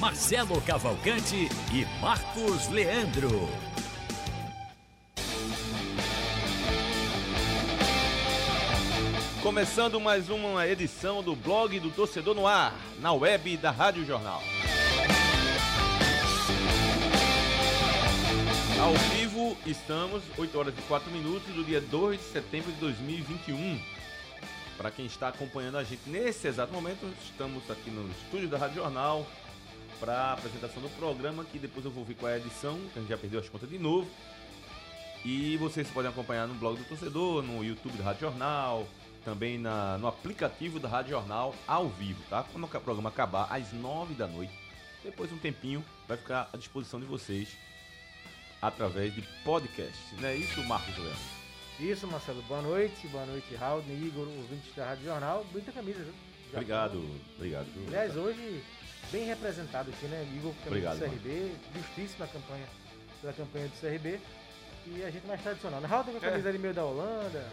Marcelo Cavalcante e Marcos Leandro. Começando mais uma edição do blog do Torcedor no Ar, na web da Rádio Jornal. Ao vivo estamos, 8 horas e 4 minutos, do dia 2 de setembro de 2021. Para quem está acompanhando a gente nesse exato momento, estamos aqui no estúdio da Rádio Jornal para a apresentação do programa, que depois eu vou ver qual é a edição, que a gente já perdeu as contas de novo. E vocês podem acompanhar no blog do torcedor, no YouTube da Rádio Jornal, também na, no aplicativo da Rádio Jornal ao vivo, tá? Quando o programa acabar às 9 da noite, depois um tempinho vai ficar à disposição de vocês através de podcast. Não é isso, Marcos Leandro? Isso, Marcelo. Boa noite. Boa noite, Raul, Igor, ouvintes da Rádio Jornal. Bonita camisa, viu? Já Obrigado, foi. obrigado. Aliás, hoje bem representado aqui, né? Igor, Obrigado, do CRB. Justíssima campanha da campanha do CRB. E a gente mais tradicional. Né? Raul tem com a camisa ali meio da Holanda, né?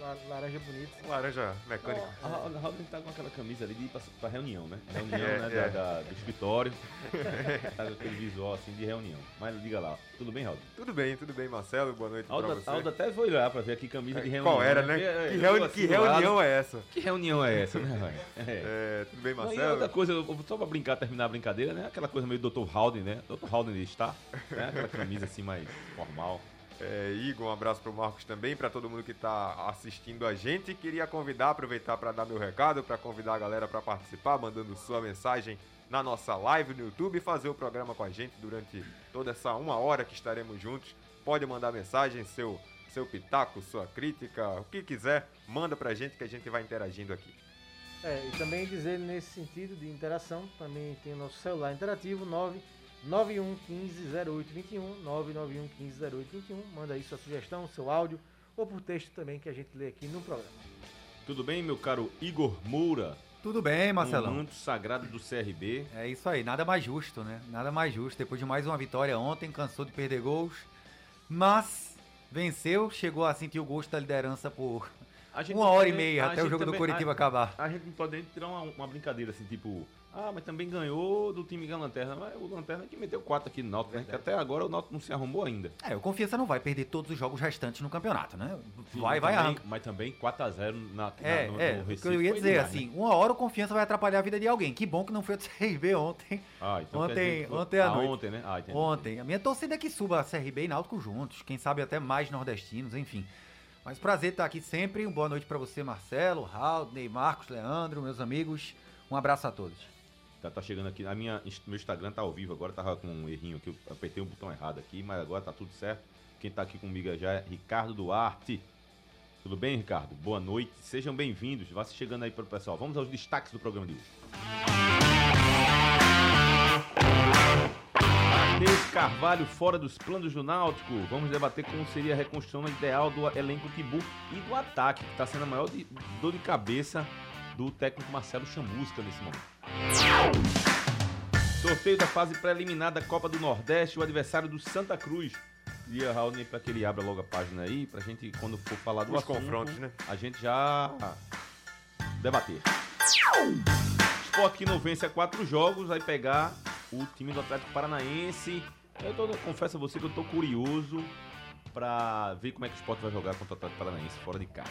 La- laranja bonita. Laranja mecânico. A Ra- a Raul tá com aquela camisa ali de ir pra, pra reunião, né? Reunião, É, né? é. Da, da- do escritório. tá com aquele visual assim de reunião. Mas diga lá, tudo bem, Raul? Tudo bem, tudo bem, Marcelo. Boa noite pra Aldo, você. Aldo até foi lá pra ver aqui camisa de reunião. Qual era, né? Porque, é, Que, reuni- assim que lado. reunião é essa? Que reunião é essa, né, velho? É. É, tudo bem, Não, e Marcelo? outra coisa, só pra brincar, terminar a brincadeira, né? Aquela coisa meio Dr. Howden, né? Dr. Howden está, né? Aquela camisa assim mais formal. É, Igor, um abraço pro Marcos também, pra todo mundo que tá assistindo a gente. Queria convidar, aproveitar pra dar meu recado, pra convidar a galera pra participar, mandando sua mensagem na nossa live no YouTube e fazer o programa com a gente durante toda essa uma hora que estaremos juntos. Pode mandar mensagem, seu, seu pitaco, sua crítica, o que quiser, manda pra gente que a gente vai interagindo aqui. É, e também dizer nesse sentido de interação, também tem o nosso celular interativo 991150821, 991150821. Manda aí sua sugestão, seu áudio ou por texto também que a gente lê aqui no programa. Tudo bem, meu caro Igor Moura? Tudo bem, Um Marcelão. manto sagrado do CRB. É isso aí, nada mais justo, né? Nada mais justo. Depois de mais uma vitória ontem, cansou de perder gols, mas venceu, chegou a sentir o gosto da liderança por uma hora e meia, até o jogo do também- Curitiba a- acabar. A gente não pode tirar uma, uma brincadeira assim, tipo, ah, mas também ganhou do time da Lanterna. Mas o Lanterna que meteu 4 aqui no Náutico, né? Que até agora o Náutico não se arrumou ainda. É, o Confiança não vai perder todos os jogos restantes no campeonato, né? Vai, Mas vai também. Mas também 4x0 na, É, na, no, é, no que Recife. eu ia dizer, demais, assim, né? uma hora o Confiança vai atrapalhar a vida de alguém. Que bom que não foi o CRB ontem. Ah, então ontem, que foi- ontem à ah, noite. ontem, né? Ah. Ontem. A minha torcida é que suba a CRB e Náutico juntos. Quem sabe até mais nordestinos, enfim. Mas prazer estar aqui sempre. Uma boa noite pra você, Marcelo, Raul, Marcos, Leandro, meus amigos. Um abraço a todos. Tá, tá chegando aqui. A minha, meu Instagram tá ao vivo agora, tava com um errinho aqui. Eu apertei um botão errado aqui, mas agora tá tudo certo. Quem tá aqui comigo já é Ricardo Duarte. Tudo bem, Ricardo? Boa noite. Sejam bem-vindos. Vá se chegando aí pro pessoal. Vamos aos destaques do programa de hoje. Carvalho fora dos planos do Náutico. Vamos debater como seria a reconstrução ideal do elenco Tibu e do ataque, que está sendo a maior de- dor de cabeça do técnico Marcelo Chamusca nesse momento. Sorteio da fase preliminar da Copa do Nordeste, o adversário do Santa Cruz. E a Raul, para que ele abra logo a página aí, pra gente, quando for falar do Os assunto, confrontos, né? a gente já debater. Sport que não vence a quatro jogos, vai pegar o time do Atlético Paranaense. Eu tô, confesso a você que eu tô curioso pra ver como é que o Sport vai jogar contra o Atlético Paranaense fora de casa.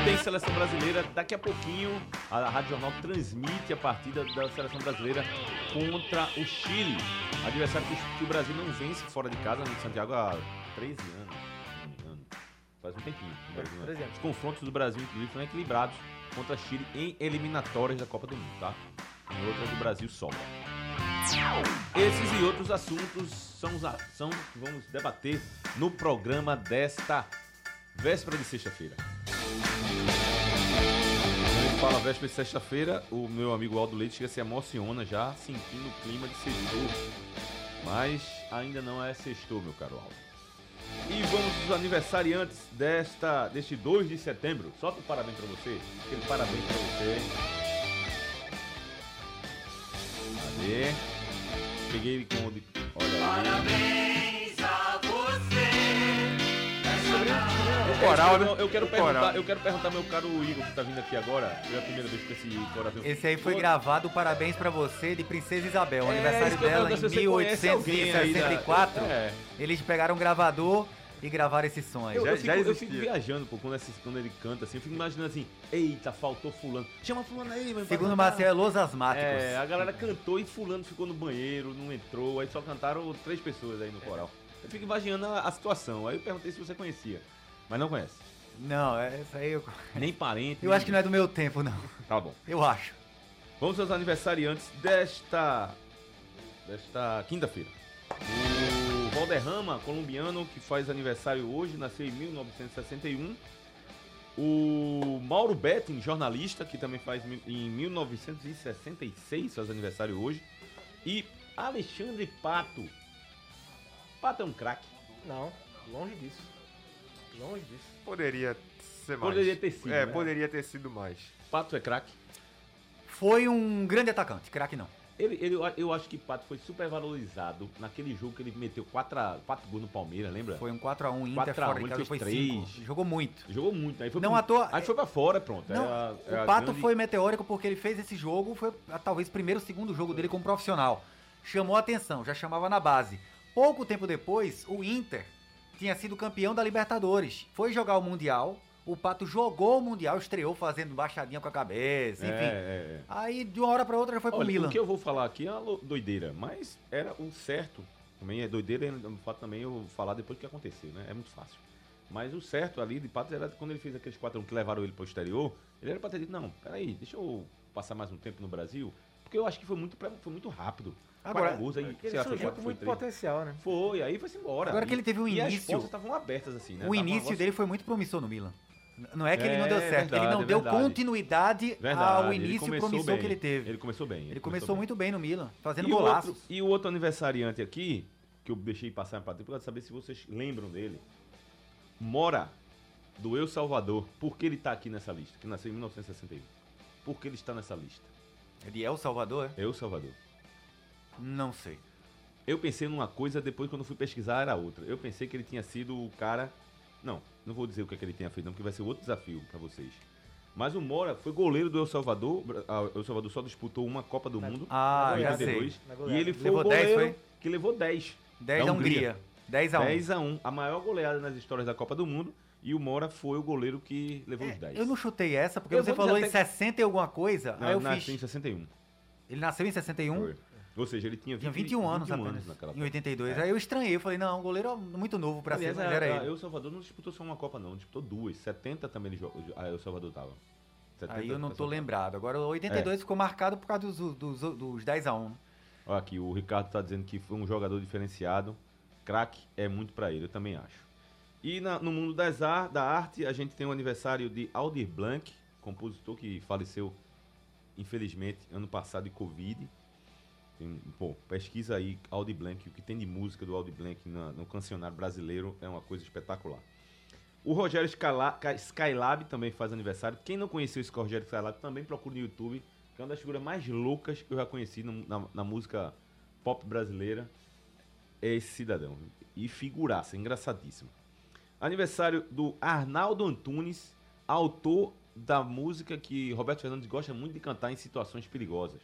E tem seleção brasileira, daqui a pouquinho a Rádio Jornal transmite a partida da seleção brasileira contra o Chile. Adversário que, o Brasil não vence fora de casa no Santiago há 13 anos. Faz um tempinho. o Brasil não- 13 anos. Os confrontos do Brasil, inclusive, foram equilibrados contra Chile em eliminatórias da Copa do Mundo, tá? Em outras do Brasil sobra. Esses e outros assuntos são os são que vamos debater no programa desta véspera de sexta-feira. fala véspera de sexta-feira, o meu amigo Aldo Leite chega se emociona já, sentindo o clima de sextou. Mas ainda não é sextou, meu caro Aldo. E vamos aos aniversariantes desta, deste 2 de setembro. Solta um parabéns pra você. Aquele parabéns pra você. Cadê? Peguei ele com o de... Olha aí. O coral, né? Eu, eu quero O coral. perguntar, eu quero perguntar meu caro Igor que tá vindo aqui agora. É a primeira vez que esse coração. Esse aí foi Pô, gravado, parabéns pra você, de Princesa Isabel, o É, aniversário dela em se você conhece alguém aí da- 1864. É. Eles pegaram um gravador e gravaram esse som aí. Eu, Já- eu, fico, já eu fico viajando, pô, quando, esse- quando ele canta assim, eu fico imaginando assim, eita, faltou fulano. Chama fulano aí, mano. pra Segundo cantar. Marcel, é Los Asmáticos. É, a galera cantou e fulano ficou no banheiro, não entrou, aí só cantaram três pessoas aí no coral. Eu fico imaginando a, a situação, aí eu perguntei se você conhecia, mas não conhece. Não, é isso aí eu... Nem parente. Eu acho que não é do meu tempo, não. Tá bom. Eu acho. Vamos aos aniversariantes desta desta quinta-feira. O Valderrama, colombiano, que faz aniversário hoje, nasceu em 1961. O Mauro Betting, jornalista, que também faz em 1966, faz aniversário hoje. E Alexandre Pato. Pato é um craque. Não, longe disso. Longe disso. Poderia ser mais. Poderia ter sido, É, né? poderia ter sido mais. Pato é craque. Foi um grande atacante, craque não. Ele, ele, eu acho que Pato foi super valorizado naquele jogo que ele meteu 4, quatro gols no Palmeiras, lembra? Foi um 4x1 Inter 4 a 1, fora ele casa, fez foi três. 5. Jogou muito. Jogou muito, aí foi Não pro- toa- Aí foi pra fora, pronto. Não, É a- é o a Pato grande- foi meteórico porque ele fez esse jogo, foi talvez o primeiro, segundo jogo dele como profissional. Chamou a atenção, já chamava na base. Pouco tempo depois, o Inter tinha sido campeão da Libertadores. Foi jogar o Mundial, o Pato jogou o Mundial, estreou fazendo baixadinha com a cabeça, É, enfim. é, é. Aí de uma hora pra outra já foi pro Olha, Milan. o que eu vou falar aqui é uma doideira, mas era o certo. Também é doideira, é um fato também eu vou falar depois do que aconteceu, né? É muito fácil. Mas o certo ali de Patos era quando ele fez aqueles 4 que levaram ele pro exterior, ele era pra ter dito, não, peraí, deixa eu passar mais um tempo no Brasil, porque eu acho que foi muito, foi muito rápido. Agora, Quatro gols, aí, ele lá, foi surgiu com muito três. potencial, né? Foi, aí foi-se embora. Agora E- que ele teve um E as início- portas estavam abertas assim, né? O Tava um início negócio- dele foi muito promissor no Milan. Não é que ele não É, deu certo, ele não verdade, deu verdade. continuidade Verdade, ao ele início começou promissor bem. que ele teve. Ele começou bem. Ele começou muito bem no Milan, fazendo e o, golaços. outro, e o outro aniversariante aqui, que eu deixei passar para para saber se vocês lembram dele. Mora, do El Salvador. Por que ele tá aqui nessa lista? Que nasceu em 1961. Por que ele está nessa lista? É de El Salvador? é? El Salvador. Não sei. Eu pensei numa coisa, depois quando fui pesquisar era outra. Eu pensei que ele tinha sido o cara. Não, não vou dizer o que, é que ele tinha feito, não, porque vai ser outro desafio para vocês. Mas o Mora foi goleiro do El Salvador. Ah, O El Salvador só disputou uma Copa do Mundo. Ah, em já 82, sei. Na E ele foi Levou o 10, goleiro foi? que levou 10. 10 da Hungria. 10 a 1. 10 a 1, a maior goleada nas histórias da Copa do Mundo. E o Mora foi o goleiro que levou os 10. É, Eu não chutei essa, porque Eu você falou em até- 60 e alguma coisa, Não, aí eu nasceu fiz... em 61. Ele nasceu em 61, Foi. Ou seja, ele tinha, 20, tinha 21 anos 21 apenas, naquela em 82. Aí eu estranhei, eu falei, não, um goleiro muito novo pra Aliás, ser, a, mas era ele. El Salvador não disputou só uma Copa, não. Disputou duas. 70 também ele jogou. A El Salvador tava. 70 Aí eu não tô essa Copa. lembrado. Agora o 82 ficou marcado por causa dos, dos, dos 10 a 1. Olha aqui, o Ricardo tá dizendo que foi um jogador diferenciado. Craque é muito pra ele, eu também acho. E na- no mundo das ar, da arte, a gente tem o aniversário de Aldir Blanc, compositor que faleceu, infelizmente, ano passado de Covid. Tem, pô, pesquisa aí Aldir Blanc, o que tem de música do Aldir Blanc na- no cancionário brasileiro é uma coisa espetacular. O Rogério Skylab também faz aniversário. Quem não conheceu esse Rogério Skylab também procura no YouTube, que é uma das figuras mais loucas que eu já conheci no- na, na música pop brasileira. É esse cidadão. E figuraça, engraçadíssimo. Aniversário do Arnaldo Antunes, autor da música que Roberto Fernandes gosta muito de cantar em situações perigosas.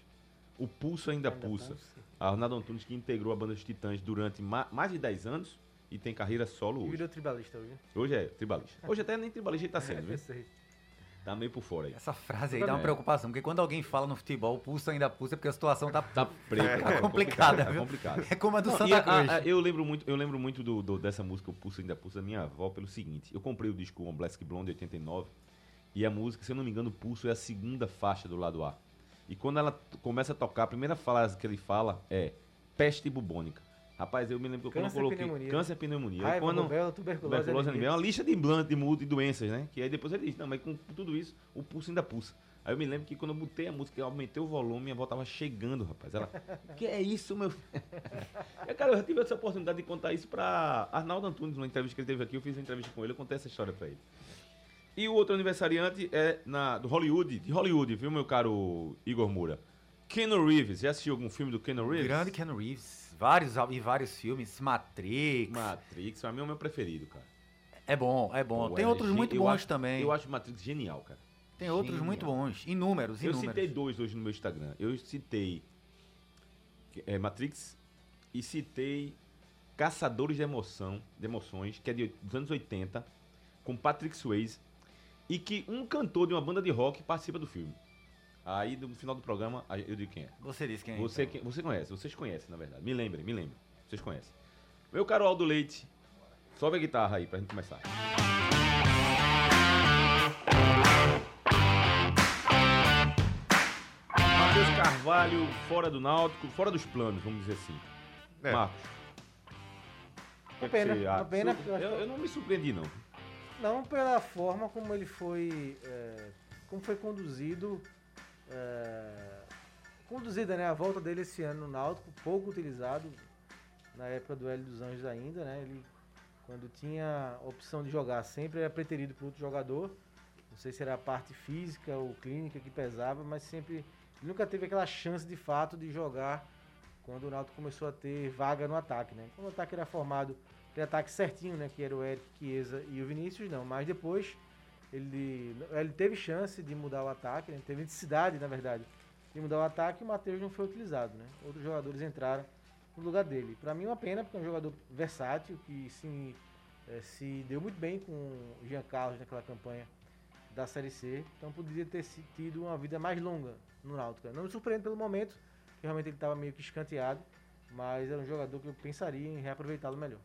O Pulso Ainda, Ainda Pulsa. pulsa. Arnaldo Antunes que integrou a banda dos Titãs durante ma- mais de 10 anos e tem carreira solo E hoje. virou tribalista hoje. Hoje é tribalista. Hoje até nem tribalista ele tá sendo, viu? Eu sei. Tá meio por fora aí. Essa frase aí dá uma bem. preocupação, porque quando alguém fala no futebol, pulso ainda pulsa, é porque a situação tá, Tá preto. tá complicada, É viu? complicado. É como a do Não, Santa a- Cruz. a- eu lembro muito, eu lembro muito do, do- dessa música, o Pulso Ainda Pulsa, da minha avó, pelo seguinte. Eu comprei o disco On Black Blonde 89 e a música, se eu não me engano, o Pulso é a segunda faixa do lado A. E quando ela começa a tocar, a primeira frase que ele fala é peste bubônica. Rapaz, eu me lembro que quando eu Câncer, coloquei pneumonia. câncer e pneumonia. Raiva, quando, rubéola, tuberculose, tuberculose. É uma lista de blanco, de multa e doenças, né? Que aí depois ele diz, não, mas com tudo isso, o pulso ainda pulsa. Aí eu me lembro que quando eu botei a música, eu aumentei o volume, minha avó tava chegando, rapaz. Ela, que é isso, meu? eu, cara, eu já tive essa oportunidade de contar isso pra Arnaldo Antunes, numa entrevista que ele teve aqui. Eu fiz uma entrevista com ele, eu contei essa história pra ele. E o outro aniversariante é na, do Hollywood, de Hollywood, viu, meu caro Igor Moura? Keanu Reeves. Já assistiu algum filme do Keanu Reeves? Grande Ken Reeves. Vários, e vários filmes. Matrix. Matrix, pra mim é o meu preferido, cara. É bom, é bom. Pô, Tem é, outros gen- muito eu bons acho- também. Eu acho Matrix genial, cara. Tem outros Genial. muito bons. Inúmeros, Eu inúmeros. citei dois hoje no meu Instagram. Eu citei é, Matrix e citei Caçadores de Emoção, de Emoções, que é de, dos anos 80, com Patrick Swayze, e que um cantor de uma banda de rock participa do filme. Aí, no final do programa, eu digo quem é. Você disse quem é. Você, então. quem- você conhece, vocês conhecem, na verdade. Me lembrem, me lembrem. Vocês conhecem. Meu caro Aldo Leite, sobe a guitarra aí pra gente começar. Matheus Carvalho, fora do Náutico, fora dos planos, vamos dizer assim. É. Marcos. que é pena, uma pena, eu eu não me surpreendi, não. Não pela forma como ele foi. é, como foi conduzido. é, conduzida, né? A volta dele esse ano no Náutico, pouco utilizado na época do Hélio dos Anjos ainda, né? Ele, quando tinha a opção de jogar, sempre era preterido por outro jogador. Não sei se era a parte física ou clínica que pesava, mas sempre. Ele nunca teve aquela chance de fato de jogar quando o Náutico começou a ter vaga no ataque, né? Quando o ataque era formado, aquele ataque certinho, né? Que era o Eric, Chiesa e o Vinícius, não. Mas depois ele, ele teve chance de mudar o ataque, né? teve necessidade, na verdade, de mudar o ataque e o Matheus não foi utilizado, né? Outros jogadores entraram no lugar dele. Para mim é uma pena, porque é um jogador versátil, que se, eh, se deu muito bem com o Jean Carlos naquela campanha da Série C, então poderia ter tido uma vida mais longa no Náutico. Não me surpreende pelo momento, que realmente ele estava meio que escanteado, mas era um jogador que eu pensaria em reaproveitá-lo melhor.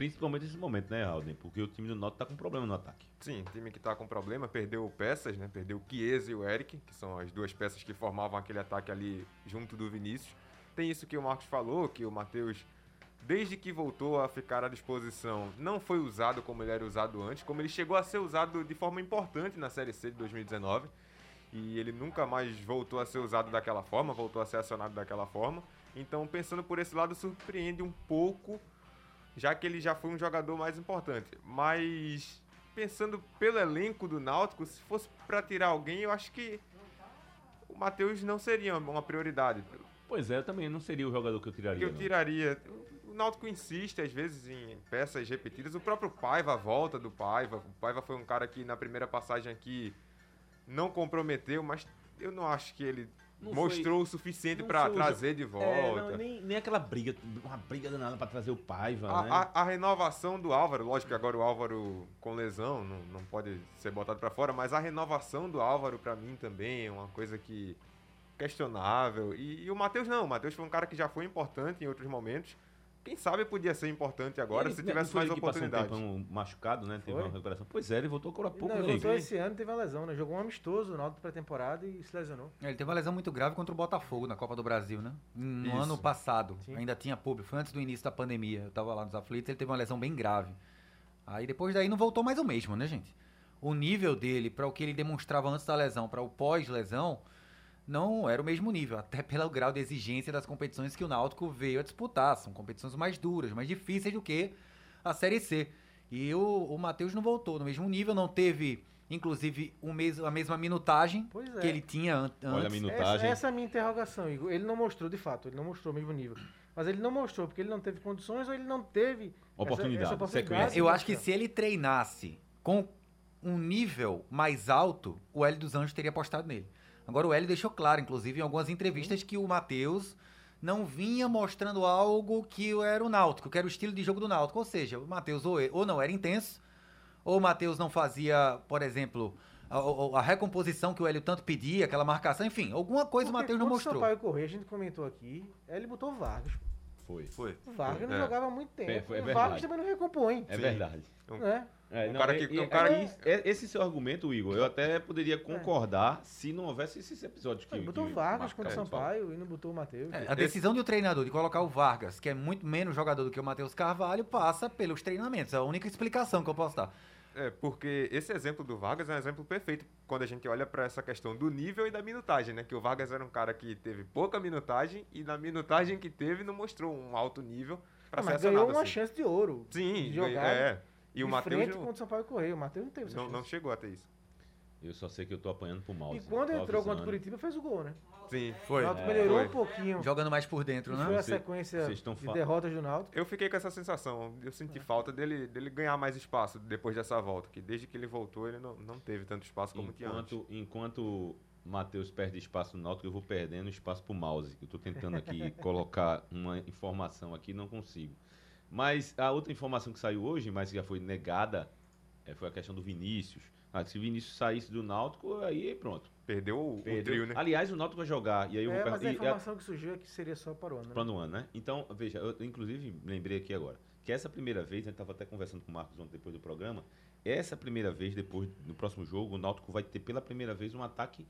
Principalmente nesse momento, né, Alden? Porque o time do Náutico tá com problema no ataque. Sim, time que tá com problema, perdeu peças, né? Perdeu o Chiesa e o Eric, que são as duas peças que formavam aquele ataque ali junto do Vinícius. Tem isso que o Marcos falou, que o Matheus, desde que voltou a ficar à disposição, não foi usado como ele era usado antes, como ele chegou a ser usado de forma importante na Série C de 2019. E ele nunca mais voltou a ser usado daquela forma, voltou a ser acionado daquela forma. Então, pensando por esse lado, surpreende um pouco já que ele já foi um jogador mais importante. Mas pensando pelo elenco do Náutico, se fosse para tirar alguém, eu acho que o Matheus não seria uma prioridade. Pois é, eu também não seria o jogador que eu tiraria. Eu não. tiraria. O Náutico insiste às vezes em peças repetidas. O próprio Paiva, a volta do Paiva. O Paiva foi um cara que na primeira passagem aqui não comprometeu, mas eu não acho que ele Não mostrou o suficiente para foi trazer de volta. É, não, nem, nem aquela briga, uma briga danada pra trazer o Paiva, né? A, a- a renovação do Álvaro, lógico que agora o Álvaro com lesão não, não pode ser botado pra fora, mas a renovação do Álvaro pra mim também é uma coisa que questionável. E, e o Matheus não, o Matheus foi um cara que já foi importante em outros momentos. Quem sabe podia ser importante agora Ele- se tivesse mais ele que passou um oportunidade. machucado, né? Teve Foi? uma recuperação. Pois é, ele voltou agora há pouco, não, ele né? voltou esse ano teve uma lesão, né? Jogou um amistoso no Náutico pré-temporada e se lesionou. Ele teve uma lesão muito grave contra o Botafogo na Copa do Brasil, né? No Isso. ano passado. Sim. Ainda tinha público. Foi antes do início da pandemia. Eu tava lá nos aflitos, ele teve uma lesão bem grave. Aí depois daí não voltou mais o mesmo, né, gente? O nível dele, para o que ele demonstrava antes da lesão, para o pós-lesão, não era o mesmo nível. Até pelo grau de exigência das competições que o Náutico veio a disputar. São competições mais duras, mais difíceis do que a Série C. E o, o Matheus não voltou no mesmo nível, não teve, inclusive, o mes a mesma minutagem Pois é. que ele tinha an antes. Olha a Essa, minutagem. essa é a minha interrogação, Igor. Ele não mostrou, de fato, ele não mostrou o mesmo nível. Mas ele não mostrou porque ele não teve condições ou ele não teve essa- Oportunidade, essa oportunidade sequência. de Eu acho que se ele treinasse com um nível mais alto, o Hélio dos Anjos teria apostado nele. Agora o Hélio deixou claro, inclusive, em algumas entrevistas, que o Matheus não vinha mostrando algo que era o Náutico, que era o estilo de jogo do Náutico. Ou seja, o Matheus ou, ou não era intenso, ou o Matheus não fazia, por exemplo, a, a- a recomposição que o Hélio tanto pedia, aquela marcação, enfim, alguma coisa o Porque Matheus não contra o mostrou. Sampaio Correia, a gente comentou aqui, ele botou o Vargas. Foi. Foi. O Vargas não É. jogava há muito tempo. Foi- é o. Vargas também não recompõe. É verdade. Né? É, Um não, cara que- e- um cara é- é- esse seu argumento, Igor, eu até poderia concordar se não houvesse esses episódios que. Ele botou que o Vargas contra o. Sampaio e não botou o Matheus. É, a decisão do treinador de colocar o Vargas, que é muito menos jogador do que o Matheus Carvalho, passa pelos treinamentos. É a única explicação que eu posso dar. É, porque esse exemplo do Vargas é um exemplo perfeito quando a gente olha para essa questão do nível e da minutagem, né? Que o Vargas era um cara que teve pouca minutagem e na minutagem que teve não mostrou um alto nível para Ah, ser mas ganhou uma assim. chance de ouro. Sim, de jogar é. E o Matheus frente não, contra o Sampaio Correia. O Matheus não teve essa não, chance. não chegou a ter isso. Eu só sei que eu tô apanhando pro mouse. E quando Tô entrou contra o. Curitiba, fez o gol, né? Sim. Foi. O Náutico É, melhorou foi. um pouquinho. Jogando mais por dentro, E né? foi a Cê- sequência vocês estão de fa- derrotas do Náutico. Eu fiquei com essa sensação. Eu senti falta dele, dele ganhar mais espaço depois dessa volta. Que desde que ele voltou, ele não, não teve tanto espaço como tinha antes. Enquanto, enquanto Matheus perde espaço no Náutico, eu vou perdendo espaço pro mouse. Eu tô tentando aqui colocar uma informação aqui, não consigo. Mas a outra informação que saiu hoje, mas que já foi negada, é, foi a questão do Vinícius. Ah, se o Vinícius saísse do Náutico, aí pronto. Perdeu o, o Perdeu. trio, né? Aliás, o Náutico vai jogar. E aí eu vou É, mas a per- e- informação que surgiu é que seria só para o ano. né? Para no ano, né? Então, veja, eu inclusive lembrei aqui agora, que essa primeira vez, a gente estava até conversando com o Marcos ontem depois do programa, essa primeira vez, depois, no próximo jogo, o Náutico vai ter pela primeira vez um ataque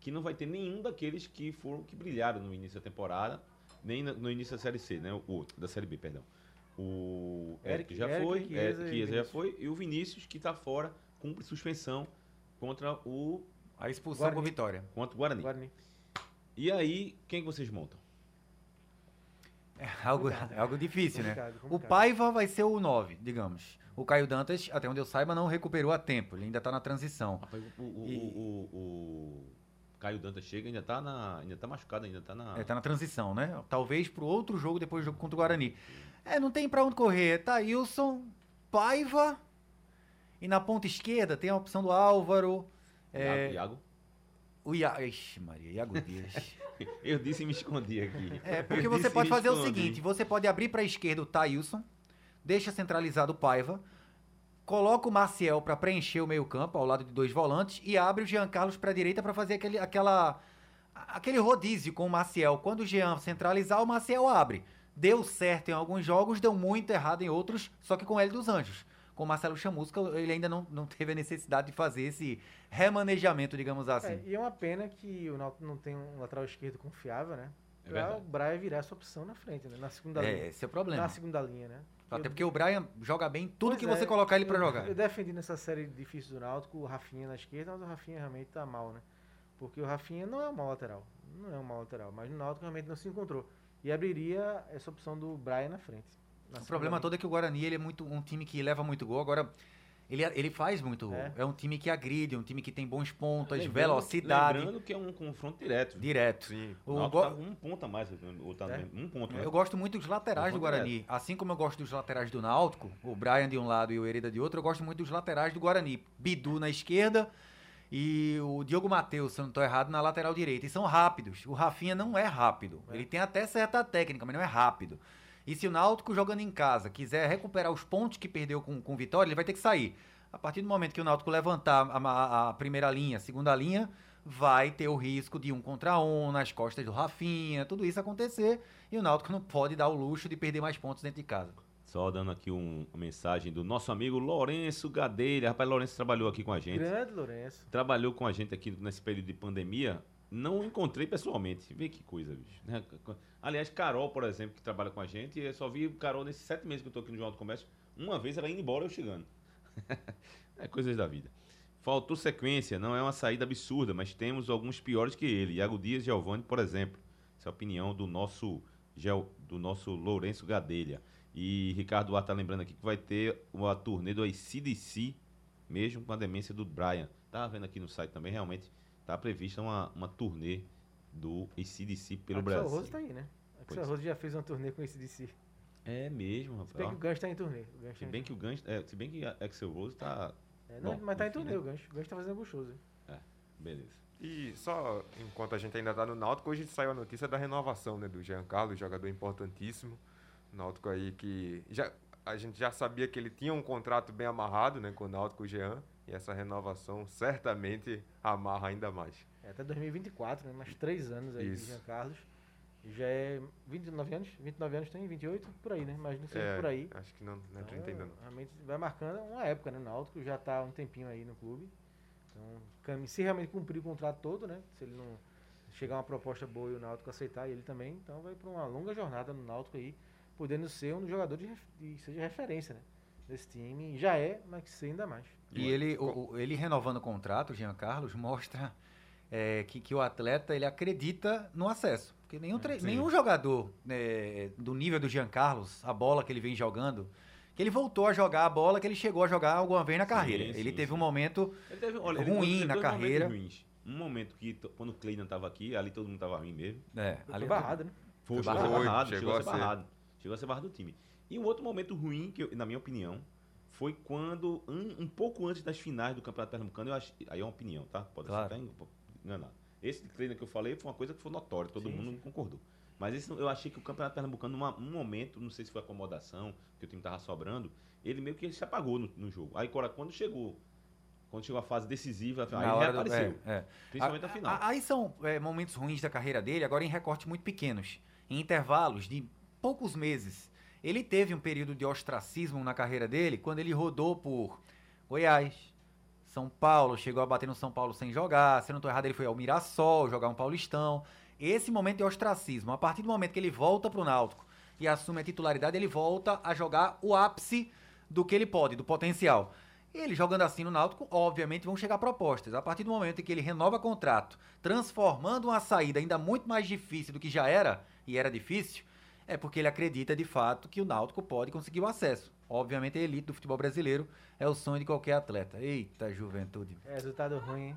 que não vai ter nenhum daqueles que foram, que brilharam no início da temporada, nem no, no início da Série C, né? O, da Série B, perdão. O Eric- Eric já Eric, foi, Chiesa é, e Chiesa já foi, e o Vinícius, que está fora, cumpre suspensão contra o, A expulsão Guarani. com vitória. contra o Guarani. Guarani. E aí, quem que vocês montam? É algo, é algo difícil, né? Complicado, O. Paiva vai ser o 9, digamos. O Caio Dantas, até onde eu saiba, não recuperou a tempo. Ele ainda tá na transição. Rapaz, o, o, E- o, o- o Caio Dantas chega e ainda tá, na, ainda tá machucado, ainda tá na. É, tá na transição, né? Talvez pro outro jogo, depois do jogo contra o Guarani. É, não tem pra onde correr. Thailson, Paiva. E na ponta esquerda tem a opção do Álvaro. É, Iago. o Iago. Ixi, Maria, Iago Dias. Eu disse e me escondi aqui. É, porque Eu você pode fazer o escondi. seguinte: você pode abrir pra esquerda o Thailson, deixa centralizado o Paiva, coloca o Maciel pra preencher o meio-campo ao lado de dois volantes e abre o Jean Carlos pra direita pra fazer aquele, aquela, aquele rodízio com o Maciel. Quando o Jean centralizar, o Maciel abre. Deu certo em alguns jogos, deu muito errado em outros, só que com o L dos Anjos. Com o Marcelo Chamusca, ele ainda não, não teve a necessidade de fazer esse remanejamento, digamos assim. É, e é uma pena que o Náutico não tem um lateral esquerdo confiável, né? É Pra o Brian virar essa opção na frente, né? Na segunda É, linha. esse é o problema. Na segunda linha, né? Até Eu- porque o Brian joga bem tudo Pois que é, você colocar ele pra eu- jogar. Eu defendi nessa série difícil do Náutico o Rafinha na esquerda, mas o Rafinha realmente tá mal, né? Porque o Rafinha não é um mau lateral. Não é um mau lateral, mas no Náutico realmente não se encontrou. E abriria essa opção do Brian na frente. na O problema todo é que o Guarani ele é muito um time que leva muito gol. Agora, ele, ele faz muito gol. É. É. um time que agride, um time que tem bons pontas, Lembrando- velocidade. Lembrando que é um confronto direto. Direto. Sim. O O Náutico Go- tá um ponto a mais, ou tá É. um ponto, né? Eu gosto muito dos laterais do Confronto Guarani. Assim como eu gosto dos laterais do Náutico, o Brian de um lado e o Hereda de outro, eu gosto muito dos laterais do Guarani. Bidu na esquerda e o Diogo Matheus, se eu não estou errado, na lateral direita. E são rápidos. O Rafinha não é rápido. Ele tem até certa técnica, mas não é rápido. E se o Náutico jogando em casa quiser recuperar os pontos que perdeu com, com Vitória, ele vai ter que sair. A partir do momento que o Náutico levantar a, a- a primeira linha, a segunda linha, vai ter o risco de um contra um nas costas do Rafinha, tudo isso acontecer. E o Náutico não pode dar o luxo de perder mais pontos dentro de casa. Só dando aqui um- uma mensagem do nosso amigo Lourenço Gadelha. Rapaz, Lourenço trabalhou aqui com a gente. Grande Lourenço. Trabalhou com a gente aqui nesse período de pandemia. Não encontrei pessoalmente. Vê que coisa, bicho. né? Aliás, Carol, por exemplo, que trabalha com a gente, eu só vi Carol nesses sete meses que eu tô aqui no Jornal do Comércio. Uma vez ela indo embora eu chegando. é coisas da vida. Faltou sequência, não é uma saída absurda, mas temos alguns piores que ele. Iago Dias e Giovanni, por exemplo. Essa é a opinião do nosso, do nosso Lourenço Gadelha. E Ricardo Duarte tá lembrando aqui que vai ter uma turnê do ACDC, mesmo com a demência do Brian. Tava vendo aqui no site também, realmente tá prevista uma, uma turnê do ACDC pelo Axel Brasil. Rose tá aí, né? Axel. Rose já fez uma turnê com esse DC. É mesmo, Se bem rapaz. que o Gancho tá em turnê. O Gancho Se tá em bem que o Gancho, é, se bem que Axel Rose tá, É, não, Bom, mas tá em enfim, turnê né? o Gancho. O Gancho tá fazendo alguns shows. hein? beleza. E só enquanto a gente ainda tá no Náutico, hoje saiu a notícia da renovação né, do Jean Carlos, jogador importantíssimo. Náutico aí que já, a gente já sabia que ele tinha um contrato bem amarrado né, com o Náutico o Jean. E essa renovação certamente amarra ainda mais. É até 2024, né? Mais três anos aí Isso. de Jean Carlos. Já é 29 anos? 29 anos tem? 28? Por aí, né? Imagino que seja É, por aí. Acho que não, não é Então, 30 ainda não. Realmente vai marcando uma época, né? O Náutico já tá há um tempinho aí no clube. Então, se realmente cumprir o contrato todo, né? Se ele não chegar uma proposta boa e o Náutico aceitar e ele também, então vai para uma longa jornada no Náutico aí, podendo ser um dos jogadores de, de seja referência, né? desse time. Já é, mas que ser ainda mais. E ele, o, o- ele renovando o contrato, o Jean Carlos, mostra é, que, que o atleta ele acredita no acesso. Porque nenhum, tre- sim. nenhum jogador é, do nível do Jean Carlos, a bola que ele vem jogando, que ele voltou a jogar a bola que ele chegou a jogar alguma vez na carreira. sim, ele teve sim. um momento. Ele teve, olha, ele Ruim teve na carreira. Um momento que, t- quando o Cleiton tava aqui, ali todo mundo tava ruim mesmo. É, Foi ali- barrado, né? Foi, Foi chegou a ser barrado. Chegou chegou a a ser ser. barrado. Chegou a ser barrado do time. E um outro momento ruim, que eu- na minha opinião, foi quando, um, um pouco antes das finais do Campeonato Pernambucano, eu acho, aí é uma opinião, tá? Pode Claro. ser até engan- enganado. Esse treino que eu falei foi uma coisa que foi notória, todo Sim, mundo concordou. Mas esse, eu achei que o Campeonato Pernambucano, numa- um momento, não sei se foi acomodação, que o time tava sobrando, ele meio que se apagou no, no jogo. Aí quando chegou, quando chegou a fase decisiva, aí ele do- reapareceu. é, é. Principalmente A- a final. a- Aí são é, momentos ruins da carreira dele, agora em recortes muito pequenos, em intervalos de poucos meses. Ele teve um período de ostracismo na carreira dele quando ele rodou por Goiás, São Paulo, chegou a bater no São Paulo sem jogar. Se eu não estou errado, ele foi ao Mirassol jogar um Paulistão. Esse momento de ostracismo, a partir do momento que ele volta para o Náutico e assume a titularidade, ele volta a jogar o ápice do que ele pode, do potencial. Ele jogando assim no Náutico, obviamente vão chegar propostas. A partir do momento em que ele renova contrato, transformando uma saída ainda muito mais difícil do que já era, e era difícil, é porque ele acredita de fato que o Náutico pode conseguir o acesso. Obviamente a elite do futebol brasileiro é o sonho de qualquer atleta. Eita, juventude. É, resultado ruim, hein?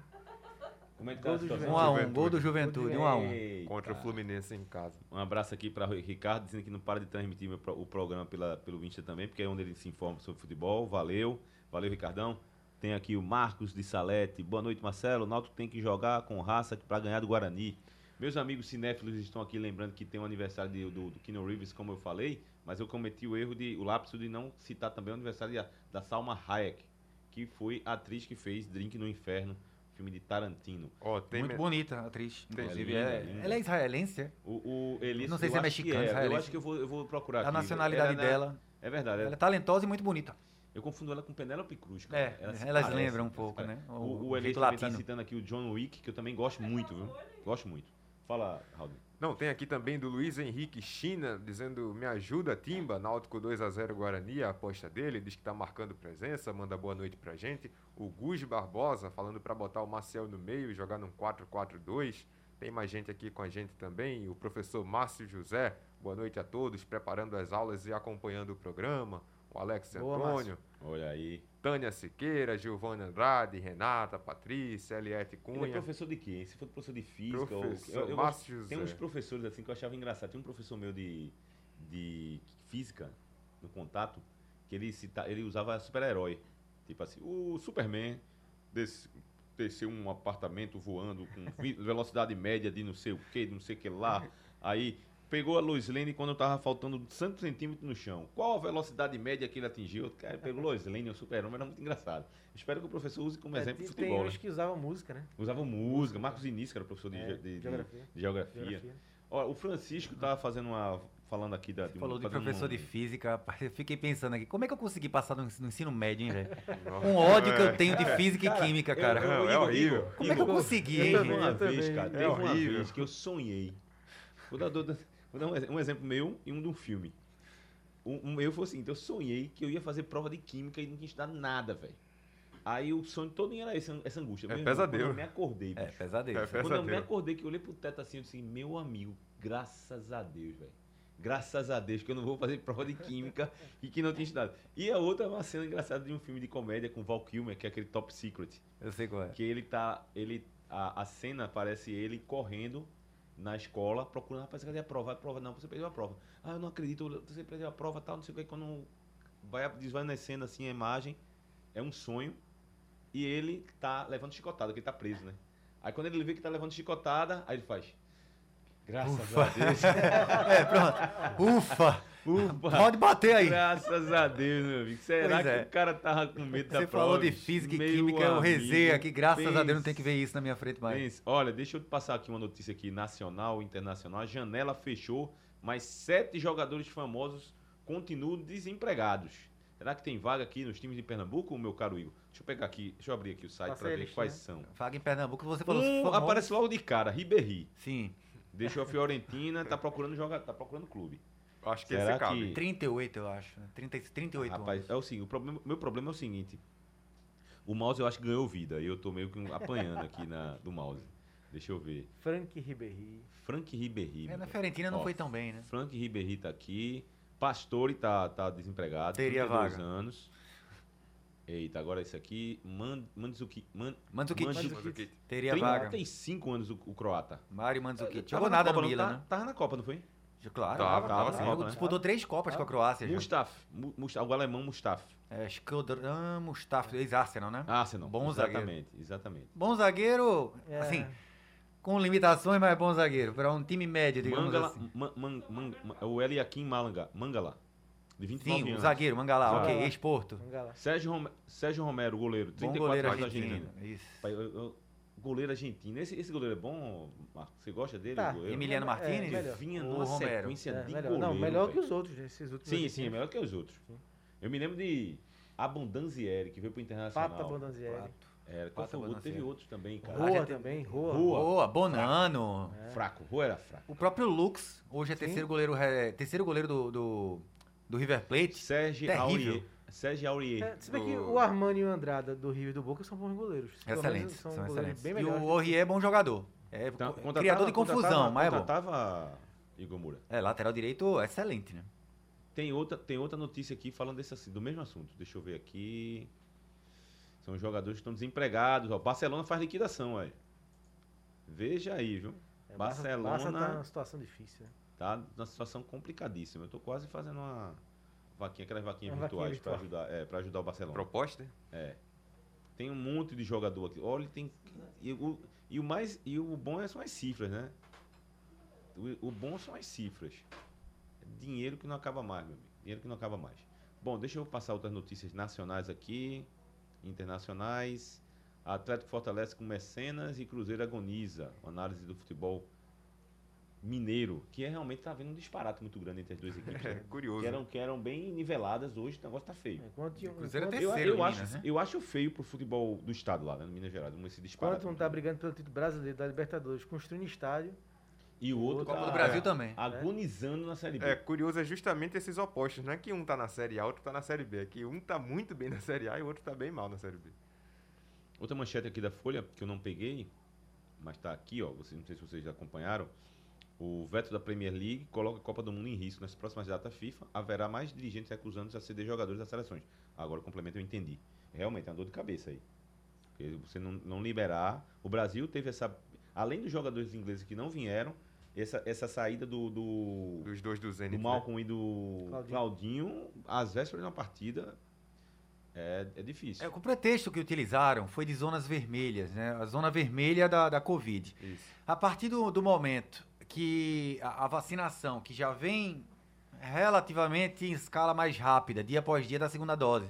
Como é que Gol tá a do situação? Um a um, Juventude. gol do Juventude, um a um. Eita. Contra o Fluminense em casa. Um abraço aqui para Ricardo, dizendo que não para de transmitir meu o programa pela, pelo Insta também, porque é onde ele se informa sobre futebol. Valeu, valeu, Ricardão. Tem aqui o Marcos de Salete. Boa noite, Marcelo. O Náutico tem que jogar com raça para ganhar do Guarani. Meus amigos cinéfilos estão aqui lembrando que tem o aniversário de- do, do Keanu Reeves, como eu falei, mas eu cometi o erro de, o lapso de não citar também o aniversário de- da Salma Hayek, que foi a atriz que fez Drink no Inferno, filme de Tarantino. Tem Muito me- bonita a atriz. Tem- Inclusive, linda, é- ela é israelense, é? O, o Elias, Não sei se é acho que mexicano, Eu acho que eu vou, eu vou procurar a aqui. nacionalidade Ela é dela. É verdade. Ela Ela, é talentosa e muito bonita. eu confundo ela com Penélope Cruz. cara. É, Ela elas parece, lembram um pouco, né? O, O- o, jeito também tá latino. citando aqui o John Wick, que eu também gosto muito, viu? Gosto muito. Fala, Raul. Não, tem aqui também do Luiz Henrique China, dizendo: Me ajuda, Timba. Náutico 2x0 Guarani, a aposta dele. Diz que tá marcando presença, manda boa noite pra gente. O Gus Barbosa, falando pra botar o Marcel no meio e jogar num 4-4-2. Tem mais gente aqui com a gente também. O professor Márcio José, boa noite a todos, preparando as aulas e acompanhando o programa. O Alex Boa, Antônio, Olha aí. Tânia Siqueira, Giovanna Andrade, Renata, Patrícia, Eliette Ele é Cunha. professor de quê? Se for professor de física Professor ou... Eu, eu Márcio gosto- tem José. uns professores assim que eu achava engraçado. Tem um professor meu de, de física, no contato, que ele, cita, ele usava super-herói. Tipo assim, o Superman des- desceu um apartamento voando com velocidade média de não sei o que, de não sei o que lá. Aí pegou a Lois Lane quando tava faltando santo centímetro no chão. Qual a velocidade média que ele atingiu? Cara, pegou Lois Lane, o super-homem, era muito engraçado. Espero que o professor use como É, exemplo de tem futebol. né? uns que usavam música, né? Usava música, Marcos Início, que era professor de, É, de- de- geografia. de geografia. Geografia. Ó, o Francisco tava fazendo uma. falando aqui da. um- Falou de professor um- de física, rapaz, eu fiquei pensando aqui, como é que eu consegui passar no, no ensino médio, hein, velho? Um ódio que eu tenho de física e química, cara. Eu- eu- Não, é horrível. Igor, Como é que eu consegui, eu hein, Teve uma eu vez, cara, É teve uma horrível. vez que eu sonhei. Dar, do- vou dar um, um exemplo meu e um de um filme. Um, um meu foi assim, então eu sonhei que eu ia fazer prova de química e não tinha estudado nada, velho. Aí o sonho todo era esse, essa angústia. É Meu irmão, pesadelo. Quando eu me acordei, É, bicho. pesadelo. É, sabe? Quando eu me pesadelo. acordei, que eu olhei pro teto assim, eu disse, meu amigo, graças a Deus, velho. Graças a Deus que eu não vou fazer prova de química e que não tinha estudado. E a outra é uma cena engraçada de um filme de comédia com Val Kilmer, que é aquele Top Secret. Eu sei qual é. Que ele tá. Ele, a, a cena parece ele correndo na escola, procurando, rapaz, cadê a prova? A prova, não, você perdeu a prova. Ah, eu não acredito, você perdeu a prova tal, não sei o que. Quando vai desvanecendo assim a imagem, é um sonho. E ele tá levando chicotada, porque ele tá preso, né? Aí quando ele vê que tá levando chicotada, aí ele faz. Graças Ufa. a Deus. É, pronto. Ufa! Ufa. Pode bater aí. Graças a Deus, meu amigo. Será Pois que é. o cara tava com medo da Você falou de física e Meu química, eu rezei aqui, graças a Deus não pense- tem que ver isso na minha frente mais. Pense, olha, deixa eu te passar aqui uma notícia aqui nacional, internacional. A janela fechou, mas sete jogadores famosos continuam desempregados. Será que tem vaga aqui nos times de Pernambuco, meu caro Igor? Deixa eu pegar aqui, deixa eu abrir aqui o site para ver quais são. Vaga em Pernambuco, você falou. Um famoso. aparece logo de cara, Ribéry. Sim. Deixou a Fiorentina, tá procurando jogar, tá procurando clube. Eu acho que Será esse cabe. que- 38, eu acho. né? 30, 38 Rapaz, anos. é o seguinte, o problema, meu problema é o seguinte. O mouse eu acho que ganhou vida e eu tô meio que apanhando aqui na, do mouse. Deixa eu ver. Frank Ribéry. Frank Ribéry. É, na. Fiorentina não Ó, foi tão bem, né? Frank Ribéry tá aqui. Pastore tá, tá desempregado. Teria 32 vaga. anos. Eita, agora esse aqui. Man, Mandzuki, Man, Mandzukic. Mandzukic. Mandzukic. Teria vaga. 35 anos o, o croata. Mário Mandzukic. Jogou na nada Copa, no Milan, tá- né? Tava na Copa, não foi? Claro. Tava, tava sim. Sim, Copa, né? disputou três Copas com a Croácia já. Mustafa. Mu- Mustafa. O alemão Mustafa. É, Skodran Mustafa, ex-Arsenal, né? Arsenal. Bom exatamente, exatamente. Bom zagueiro, É. assim, com limitações, mas bom zagueiro. Para um time médio, digamos Mangala, assim. man, man, man, é o Eliakim Manga, Mangala, de 29 Sim, anos. zagueiro, Mangalá, Zagueiro. ok, ex-porto. Sérgio, Rome- Sérgio Romero, goleiro, Bom 34 goleiro anos argentino. argentino. Isso. Eu- eu- goleiro argentino. Esse, esse goleiro é bom, Marco? Você gosta dele? Tá. Emiliano É, Martinez? melhor. Vinha numa Romero. sequência É, de melhor. goleiro. Não, melhor que velho. os outros, né? esses últimos. Sim, sim, é melhor que os outros. Sim. Eu me lembro de Abondanzieri, que veio pro Internacional. Pata Bondanzieri. Era, qual Pata foi o outro? Teve outros também, cara. Roa gente- também, Roa. Roa. Boa, Bonano. Fraco, Rua era fraco. O próprio Lux, hoje é terceiro goleiro, é, terceiro goleiro do, do, do River Plate. Sérgio Terrível. Aurier. Sérgio Aurier. É, se bem que o Armani e o Andrada do Rio e do Boca são bons goleiros. Excelentes, são, goleiros excelentes. Bem e o Aurier é bom jogador. É Então, criador de confusão, mas é bom. Contratava Igor Moura. É, lateral direito, excelente, né? Tem outra, tem outra notícia aqui falando desse, assim, do mesmo assunto. Deixa eu ver aqui. São os jogadores que estão desempregados. Ó, Barcelona faz liquidação, olha. Veja aí, viu? É, Barcelona Barça tá numa situação difícil. Né? tá numa situação complicadíssima. Eu tô quase fazendo uma vaquinha, aquelas vaquinhas Uma vaquinha virtuais para virtual. ajudar, é, pra ajudar o Barcelona. Proposta? Tem um monte de jogador aqui. Olha, tem. E o, e o mais. E o bom é- são as cifras, né? O, o bom são as cifras. É dinheiro que não acaba mais, meu amigo. Dinheiro que não acaba mais. Bom, deixa eu passar outras notícias nacionais aqui. Internacionais. Atlético fortalece com mecenas e Cruzeiro agoniza. Análise do futebol mineiro, que é realmente tá havendo um disparate muito grande entre as duas equipes. É, né? curioso. que, eram, que eram bem niveladas, hoje o negócio tá feio. Enquanto, Cruzeiro é enquanto, Eu, terceiro eu, em acho, Minas, né? eu acho feio pro futebol do estado lá, né, no Minas Gerais, esse disparate. enquanto um tá brigando pelo título brasileiro da Libertadores, construindo estádio, E o outro Copa tá do Brasil também. agonizando na Série B. É, curioso é justamente esses opostos, não é que um tá na Série A, outro tá na Série B, é que um tá muito bem na Série A e o outro tá bem mal na Série B. Outra manchete aqui da Folha, que eu não peguei, mas tá aqui, ó, vocês, não sei se vocês já acompanharam, o veto da Premier League coloca a Copa do Mundo em risco. Nas próximas datas FIFA, haverá mais dirigentes recusando a ceder jogadores das seleções. Agora o complemento eu entendi. Realmente é uma dor de cabeça aí. Porque você não, não liberar... O Brasil teve essa... Além dos jogadores ingleses que não vieram, essa, essa saída do, do, Dos dois do do Zenit, né? Malcolm e do Claudinho. Claudinho, às vésperas de uma partida, é, é difícil. É, o pretexto que utilizaram foi de zonas vermelhas, né? A zona vermelha da, da Covid. Isso. A partir do, do momento que a, vacinação, que já vem relativamente em escala mais rápida, dia após dia da segunda dose,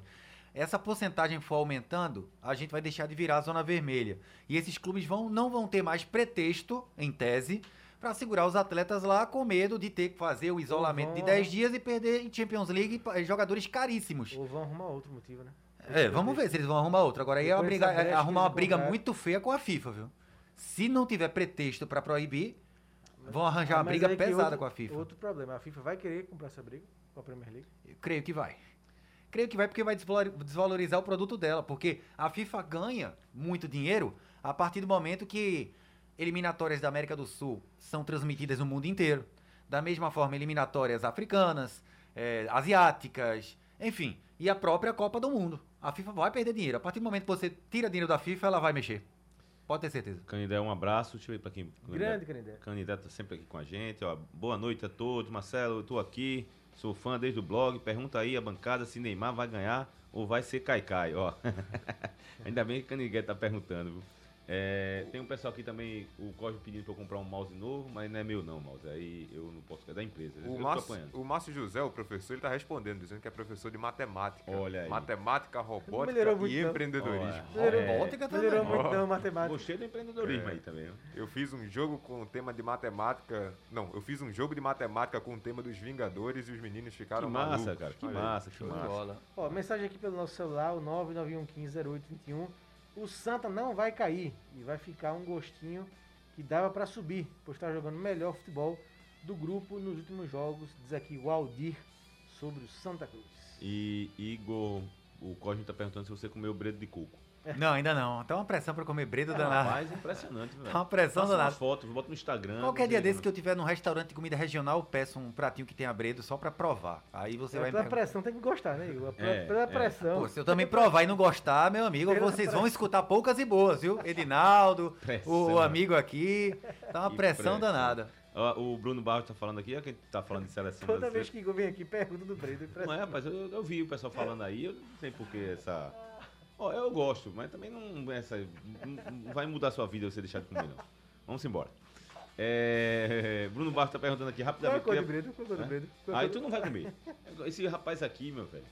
essa porcentagem for aumentando, a gente vai deixar de virar a zona vermelha. E esses clubes vão, não vão ter mais pretexto, em tese, para segurar os atletas lá com medo de ter que fazer o isolamento de vão- 10 dias e perder em Champions League pa- jogadores caríssimos. ou vão arrumar outro motivo, né? É, vamos ver se eles vão arrumar outra. Agora aí é, uma briga, é arrumar uma briga muito feia com a FIFA, viu? Se não tiver pretexto pra proibir, vão arranjar Ah, uma briga que pesada outro- com a FIFA. Outro problema, a FIFA vai querer comprar essa briga com a Premier League. Eu creio que vai. Creio que vai porque vai desvalor- desvalorizar o produto dela, porque a FIFA ganha muito dinheiro a partir do momento que eliminatórias da América do Sul são transmitidas no mundo inteiro. Da mesma forma, eliminatórias africanas, eh, asiáticas, enfim, e a própria Copa do Mundo. A FIFA vai perder dinheiro. A partir do momento que você tira dinheiro da FIFA, ela vai mexer. Pode ter certeza. Canidé, um abraço. Deixa eu ver pra quem. Grande, Canindé. Candidato tá sempre aqui com a gente. Ó. Boa noite a todos. Marcelo, eu tô aqui. Sou fã desde o blog. Pergunta aí a bancada se Neymar vai ganhar ou vai ser Caicai. Ó. Ainda bem que o Canigué tá perguntando. viu? É, tem um pessoal aqui também, o Cosme pedindo pra eu comprar um mouse novo, mas não é meu não, mouse. Aí eu não posso, é da empresa. O Márcio, o Márcio José, o professor, ele tá respondendo, dizendo que é professor de matemática. Olha aí. Matemática, robótica e não. empreendedorismo. Olha. Robótica também. Melhorou muito não, matemática. Gostei do empreendedorismo É. aí também. ó. Eu fiz um jogo com o tema de matemática. Não, eu fiz um jogo de matemática com o tema dos Vingadores e os meninos Que ficaram massa, malucos. cara. Que Olha aí. massa, que Show de massa. bola. Ó, mensagem aqui pelo nosso celular, o 991150821. O Santa não vai cair e vai ficar um gostinho que dava pra subir, pois está jogando melhor futebol do grupo nos últimos jogos, diz aqui o Aldir sobre o Santa Cruz. E Igor, o Cosme tá perguntando se você comeu bredo de coco. Não, ainda não. Tá uma pressão pra comer bredo danado. Rapaz, impressionante, velho. Tá uma pressão Faça danada. fotos, bota no Instagram. Qualquer dia desse que eu tiver num restaurante de comida regional, eu peço um pratinho que tenha bredo só pra provar. Aí você vai me pela perguntar. pressão tem que gostar, né, Igor? Pela, É, pela é. pressão. Pô, se eu também provar e não gostar, meu amigo, Pela vocês vão pressão. escutar poucas e boas, viu? Edinaldo, Pressão. o amigo aqui. Tá uma pressão pressão. danada. O Bruno Barros tá falando aqui, ó, quem tá falando de seleção Toda brasileira. vez que Igor vem aqui, pergunta do Bredo. Não é, rapaz, eu, eu vi o pessoal falando aí, eu não sei por que essa. Ó, eu gosto, mas também não, essa, não, vai mudar a sua vida você deixar de comer, não. Vamos embora. É, Bruno Barros tá perguntando aqui é rapidamente. Qual é a cor de Hã? Bredo? É a Aí cor tu não vai comer. Esse rapaz aqui, meu velho.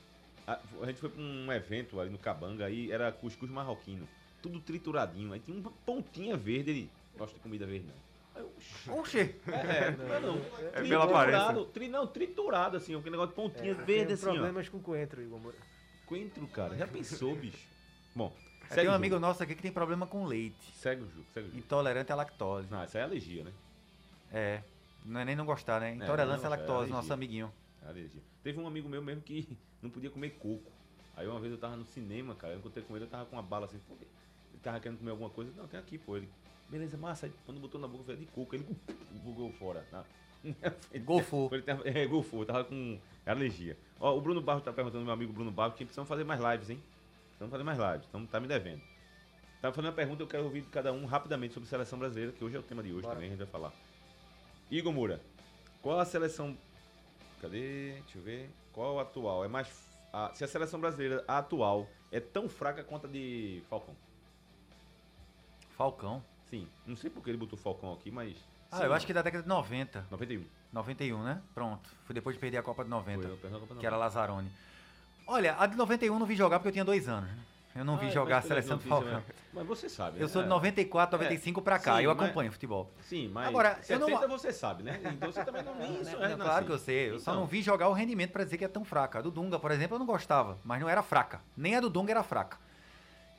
A, a gente foi pra um evento ali no Cabanga, aí era cuscuz marroquino. Tudo trituradinho. Aí tinha uma pontinha verde. Ele gosta de comida verde, não. Aí eu, "Oxi, Oxê! é, não é não. É pela aparência. Triturado, tri, não, triturado, assim, aquele negócio de pontinha É, verde, tem assim, ó. problemas com coentro, Igor Moura. Coentro, cara. Já pensou, bicho? Bom, Tem um amigo nosso aqui que tem problema com leite. Segue o jogo, segue o jogo. Intolerante à lactose. Não, isso aí é alergia, né? É. Não é nem não gostar, né? não Intolerância à é lactose, nosso amiguinho. É alergia. Teve um amigo meu mesmo que não podia comer coco. Aí uma vez eu tava no cinema, cara, eu encontrei com ele, eu tava com uma bala assim, pô, ele tava querendo comer alguma coisa. Não, tem aqui, pô. Ele, beleza, massa. Aí, quando botou na boca, veio de coco, ele bugou fora. Na, Golfou. Ele tava, é, golfou, tava com alergia. Ó, o Bruno Barros tá perguntando, meu amigo Bruno Barros, que precisamos fazer mais lives, hein? Precisamos fazer mais lives, então tá me devendo. Tá fazendo uma pergunta, eu quero ouvir de cada um rapidamente sobre seleção brasileira, que hoje é o tema de hoje Bora. também, a gente vai falar. Igor Moura, qual a seleção. Cadê? Deixa eu ver. Qual a atual? É mais. a- se a seleção brasileira, a atual, é tão fraca quanto a de Falcão. Falcão. Sim, não sei porque ele botou Falcão aqui, mas. Ah, sim, eu acho que da década de 90. 91. 91, né? Pronto. Foi depois de perder a Copa de 90. Foi, eu perdi a Copa que era 90. Lazarone. Olha, a de 91 eu não vi jogar porque eu tinha dois anos. né? Eu não vi Ah, jogar a mas pela seleção do Falcão. mas- Mas você sabe. Eu né? sou de É. 94, 95 pra cá. Sim, eu mas- acompanho futebol. Sim, mas Agora, eu não- 70 você sabe, né? Então você também não nem isso Não, é claro que eu sei. Eu só Então, não vi jogar o rendimento pra dizer que é tão fraca. A do Dunga, por exemplo, eu não gostava, mas não era fraca. Nem a do Dunga era fraca.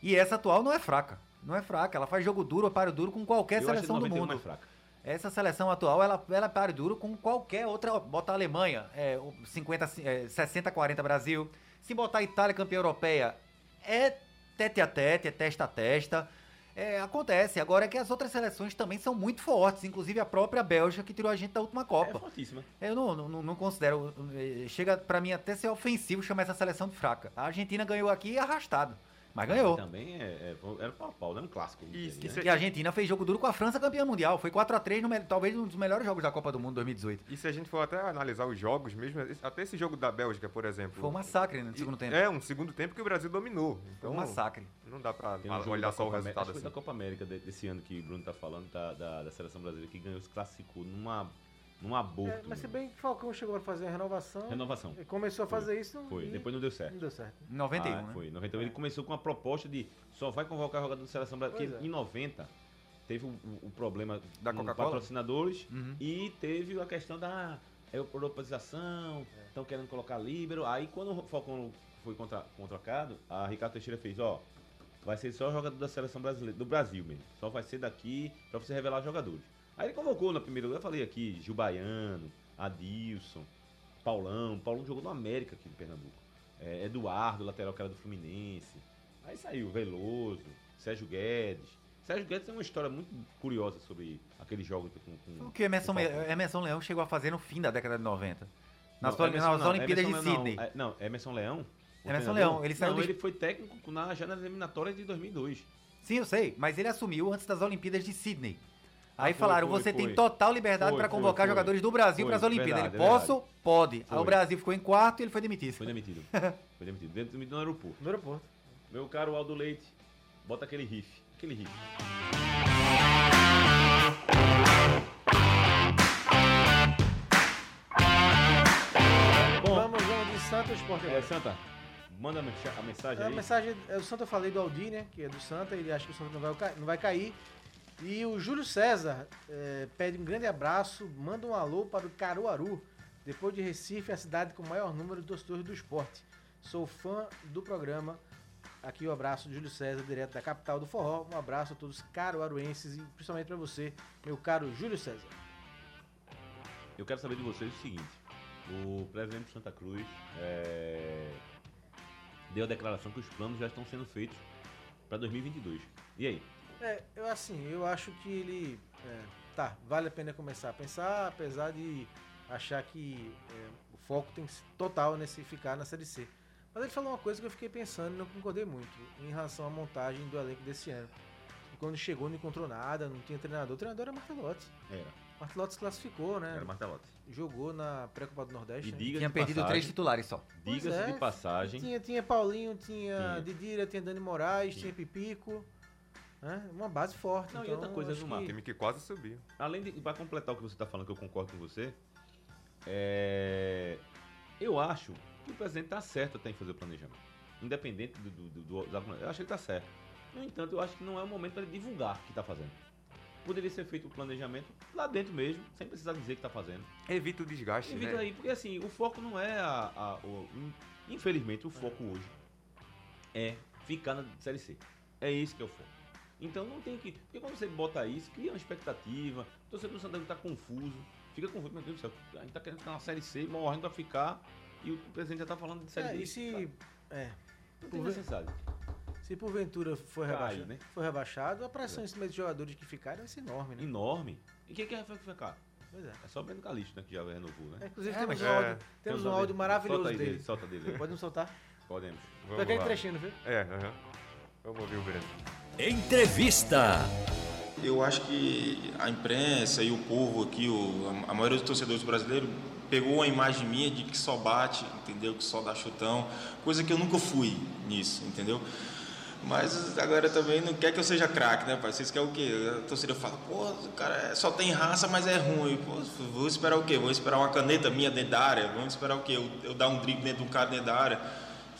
E essa atual não é fraca. Não é fraca. Ela faz jogo duro, paro duro com qualquer eu seleção a do 91 mundo. fraca. Essa seleção atual, ela, ela para duro com qualquer outra. Bota a Alemanha, é, o 50, é, 60, 40 Brasil. Se botar a Itália campeã europeia, é tete a tete, é testa a testa. É, acontece. Agora é que as outras seleções também são muito fortes, inclusive a própria Bélgica que tirou a gente da última É Copa. fortíssima. Eu não, não, não considero. eh, Chega pra mim até ser ofensivo chamar essa seleção de fraca. A Argentina ganhou aqui arrastado. Mas ganhou. Também é, é, era pau a pau, não é um clássico. Isso, né? Que a Argentina fez jogo duro com a França campeã mundial. Foi 4x3, no, me- talvez um dos melhores jogos da Copa do Mundo 2018. E se a gente for até analisar os jogos mesmo, até esse jogo da Bélgica, por exemplo. Foi um massacre né, no segundo tempo. É, um segundo tempo que o Brasil dominou. Então, um massacre. não dá pra Tem um olhar só o América- resultado acho que assim. foi da Copa América de- desse ano que o Bruno tá falando, da, da, da seleção brasileira, que ganhou, se classificou numa, num aborto. É, mas se bem que o Falcão chegou a fazer a renovação, Renovação. ele começou a fazer isso Foi, e depois não deu certo. não deu certo. Em 91, Ah, né? Foi, em 91 ele começou com uma proposta de só vai convocar jogador da seleção brasileira. Porque é. em 90 teve o, o- problema Da com Coca-Cola? patrocinadores Uhum. e teve a questão da europeização, estão querendo colocar líbero. Aí quando o Falcão foi contra, contratado, a Ricardo Teixeira fez, ó, vai ser só jogador da seleção brasileira, do Brasil mesmo. Só vai ser daqui pra você revelar jogadores. Aí ele convocou na primeira, eu falei aqui, Gil Baiano, Adilson, Paulão. Paulão jogou no América aqui de Pernambuco. É, Eduardo, lateral que era do Fluminense. Aí saiu Veloso, Sérgio Guedes. Sérgio Guedes tem uma história muito curiosa sobre aqueles jogos com, com O que o Emerson, com. Emerson Leão chegou a fazer no fim da década de 90. Nas, Não, Emerson nas não, Olimpíadas Emerson de Leão Sydney. Não, é- não, Emerson Leão. Emerson? Leão, ele saiu Não, do- ele foi técnico na, já nas eliminatórias de 2002. Sim, eu sei, mas ele assumiu antes das Olimpíadas de Sydney. Aí Ah, foi, falaram, foi, você tem foi. total liberdade para convocar foi. jogadores do Brasil Foi, para as Olimpíadas. verdade, ele, é posso? Pode. Aí o Brasil ficou em quarto e ele foi demitido. Foi demitido. foi demitido. Dentro do aeroporto. No aeroporto. Meu caro Aldo Leite, bota aquele riff. Aquele riff. Bom, Vamos, vamos de Santa Esporte é, agora. Santa, manda a mensa- a mensagem A aí. mensagem, é, o Santa eu falei do Aldi, né? Que é do Santa, ele acha que o Santa não vai, não vai cair. E o Júlio César é, pede um grande abraço, manda um alô para o Caruaru. Depois de Recife, a cidade com o maior número de torcedores do esporte. Sou fã do programa. Aqui o abraço do Júlio César, direto da capital do forró. Um abraço a todos caruaruenses e principalmente para você, meu caro Júlio César. eu quero saber de vocês o seguinte. O presidente de Santa Cruz é, deu a declaração que os planos já estão sendo feitos para 2022. E aí? É, eu assim, eu acho que ele. é, tá, vale a pena começar a pensar, apesar de achar que é, o foco tem que ser total nesse ficar na Série C. Mas ele falou uma coisa que eu fiquei pensando e não concordei muito em relação à montagem do elenco desse ano. E quando chegou não encontrou nada, não tinha treinador. O treinador era Martelotti. Era. Martelotti se classificou, né? Era Martelotti. Jogou na pré-copa do Nordeste. E né? Tinha perdido passagem, três titulares só. Diga-se é, de passagem. Tinha, tinha Paulinho, tinha Tinha. Didira, tinha Dani Moraes, Tinha. tinha Pipico. Né? Uma base forte. Não, e então, outra coisa, acho Gilmar, que- Time que quase subiu. Além de. Pra completar o que você está falando, que eu concordo com você. É, eu acho que o presidente está certo até em fazer o planejamento. Independente do, do, do, do- Eu acho que ele está certo. No entanto, eu acho que não é o momento para ele divulgar o que está fazendo. Poderia ser feito o planejamento lá dentro mesmo, sem precisar dizer que está fazendo. Evita o desgaste, Evita né? aí, porque assim, o foco não é a. a- o- in- infelizmente, o foco hoje é ficar na Série C. É isso que é o foco. Então não tem que. Porque quando você bota isso, cria uma expectativa. O torcedor do Santana está confuso. Fica confuso, meu Deus do céu. A gente tá querendo ficar na Série C, morrendo pra ficar. E o presidente já tá falando de Série É, D. e se, é, Não tem necessidade. se porventura for Cai, rebaixado, né? for rebaixado, a pressão em cima de jogadores que ficarem vai ser enorme, né? Enorme. E quem quer ficar? Pois é. É só o Breno Calixto, né? Que já renovou, né? É, Inclusive É, temos um é, áudio, temos um áudio maravilhoso solta aí dele. dele. Solta dele. Podemos soltar? Podemos. Foi Vamos lá. trechinho, viu? É, aham. Vamos ouvir o Breno. Entrevista. Eu acho que a imprensa e o povo aqui, o- a maioria dos torcedores brasileiros, pegou uma imagem minha de que só bate, entendeu? Que só dá chutão, coisa que eu nunca fui nisso, entendeu? Mas agora também não quer que eu seja craque, né, pai? Vocês querem o quê? A torcida fala, pô, o cara é- só tem raça, mas é ruim. Pô, vou esperar o quê? Vou esperar uma caneta minha dentro da área? Vamos esperar o quê? Eu, eu dar um drible dentro de um cara dentro da área?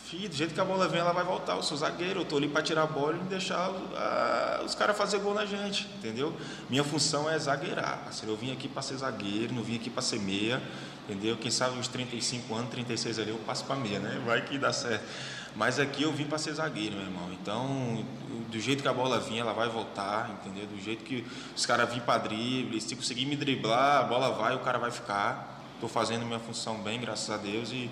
Do jeito que a bola vem, ela vai voltar. Eu sou zagueiro, eu tô ali para tirar a bola e deixar ah, os caras fazer gol na gente, entendeu? Minha função é zagueirar. Eu vim aqui para ser zagueiro, não vim aqui para ser meia, entendeu? Quem sabe uns 35 anos, 36 ali, eu passo para meia, né? Vai que dá certo. Mas aqui eu vim para ser zagueiro, meu irmão. Então, do jeito que a bola vinha, ela vai voltar, entendeu? Do jeito que os caras vêm para drible, se conseguir me driblar, a bola vai, o cara vai ficar. Estou fazendo minha função bem, graças a Deus, e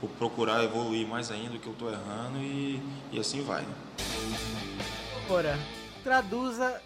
vou procurar evoluir mais ainda do que eu estou errando e, e assim vai. né? Ora, traduza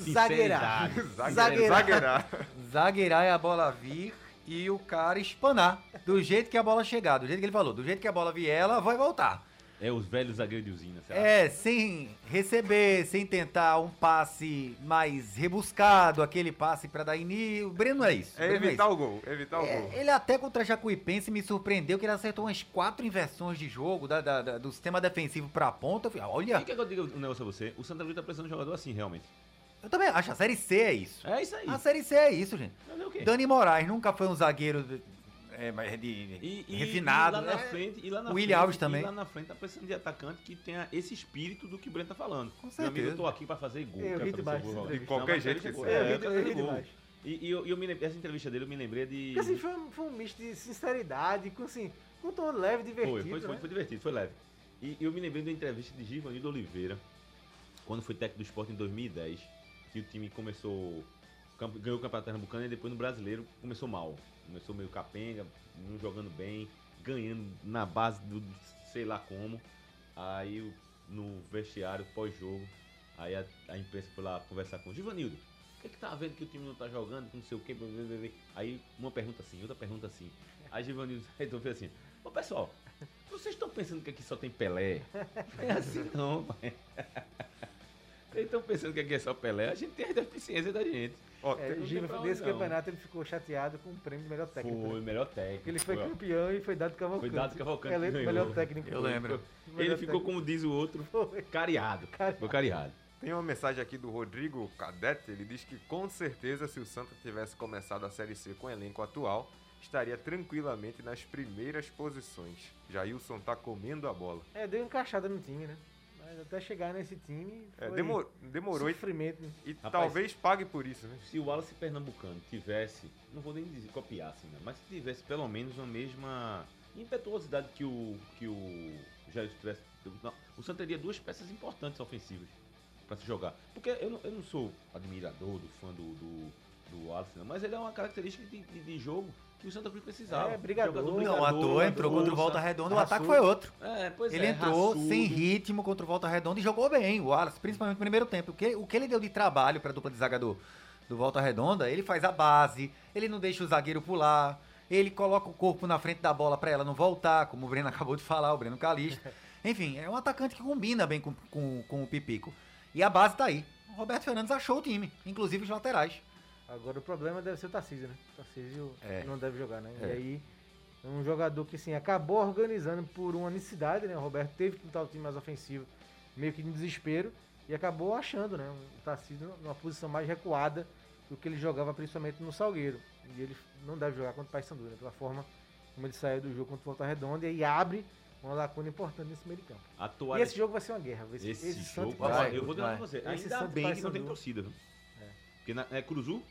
zagueirar. Zagueirar. Zagueirar é a bola vir e o cara espanar. Do jeito que a bola chegar, do jeito que ele falou. Do jeito que a bola vier, ela vai voltar. É os velhos zagueiros de usina, você acha? É, sem receber, sem tentar um passe mais rebuscado, aquele passe pra dar início. O Breno é isso. o É Breno evitar isso. o gol, evitar o É, gol. ele até contra a Jacuipense me surpreendeu que ele acertou umas quatro inversões de jogo da- da- da- do sistema defensivo pra ponta. Eu falei, olha, E quer que eu diga um negócio a você? O Santa Cruz tá precisando de um jogador assim, realmente. eu também acho, a Série C é isso. É isso aí. A Série C é isso, gente. O? Dani Moraes nunca foi um zagueiro é, mas de- E, e- refinado. e lá na né? frente, e lá na O William frente, Alves e também. lá na frente tá precisando de atacante que tenha esse espírito do que o Breno tá falando. Com Meu amigo, eu certeza. tô aqui pra fazer gol. Eu demais seu gol. De qualquer jeito que seja. É, É, eu eu gol. demais. E, e eu, e eu me lembrei, essa entrevista dele eu me lembrei de. Porque assim, foi, um- foi um misto de sinceridade, com assim, com um tom leve, divertido. Foi, foi, foi, né? foi divertido, foi leve. E eu me lembrei da entrevista de Givanildo Oliveira, quando foi técnico do esporte em 2010, que o time começou. Ganhou o Campeonato Pernambucano e depois no brasileiro começou mal. Começou meio capenga, não jogando bem, ganhando na base do sei lá como. Aí no vestiário, pós-jogo, aí a, a imprensa foi lá conversar com o Givanildo. O que, que tá vendo que o time não tá jogando, não sei o que, aí uma pergunta assim, outra pergunta assim. Aí Givanildo fez assim, ô pessoal, vocês estão pensando que aqui só tem Pelé? Não é assim não, pai. Vocês estão pensando que aqui é só Pelé? A gente tem as deficiências da gente. Ó, É, o Giva, nesse campeonato ele ficou chateado com o prêmio de melhor técnico. Foi né? o melhor técnico. Porque ele foi ó. campeão e foi dado Cavalcante. Foi dado Cavalcante Eleito melhor ganhou. técnico. Eu lembro. Ele Melhor ficou, como diz o outro, Foi. cariado. Cariado. Ficou cariado. Tem uma mensagem aqui do Rodrigo Cadete, ele diz que com certeza se o Santa tivesse começado a Série C com o elenco atual, estaria tranquilamente nas primeiras posições. Jailson tá comendo a bola. É, deu encaixada no time, né? Mas até chegar nesse time. É, demor- demorou e, Sofrimento. né? e Rapaz, talvez pague por isso, né? Se o Wallace Pernambucano tivesse, não vou nem dizer copiar assim, né? mas se tivesse pelo menos a mesma impetuosidade que o que o Jair tivesse, não, o Santa teria duas peças importantes ofensivas para se jogar. Porque eu não, eu não sou admirador do fã do, do, do Wallace, não. Mas ele é uma característica de, de, de jogo que o Santa Cruz precisava. É, brigador. Jogador Não, brigador, à toa entrou contra o. Volta Redonda, o raçudo. ataque foi outro. É, pois Ele é, entrou raçudo. sem ritmo contra o Volta Redonda e jogou bem. O Wallace, principalmente no primeiro tempo. O que, o que ele deu de trabalho para a dupla de zaga do, do Volta Redonda, ele faz a base, ele não deixa o zagueiro pular, ele coloca o corpo na frente da bola para ela não voltar, como o Breno acabou de falar, o Breno Calixto. Enfim, é um atacante que combina bem com, com, com o Pipico. E a base tá aí. O Roberto Fernandes achou o time, inclusive os laterais. Agora o problema deve ser o Tarcísio, né? O Tarcísio É. não deve jogar, né? É. E aí, um jogador que assim, acabou organizando por uma necessidade, né? O Roberto teve que botar o time mais ofensivo, meio que em desespero, e acabou achando, né? O Tarcísio numa posição mais recuada do que ele jogava principalmente no Salgueiro. E ele não deve jogar contra o Paysandu, né? Pela forma como ele saiu do jogo contra o Volta Redonda e aí abre uma lacuna importante nesse meio de campo. A E esse jogo vai ser uma guerra. Esse, Esse, esse jogo, vai, vai, eu vou dizer pra você, Esse ainda Santos bem que não tem torcida? É. Porque na, é Cruzu,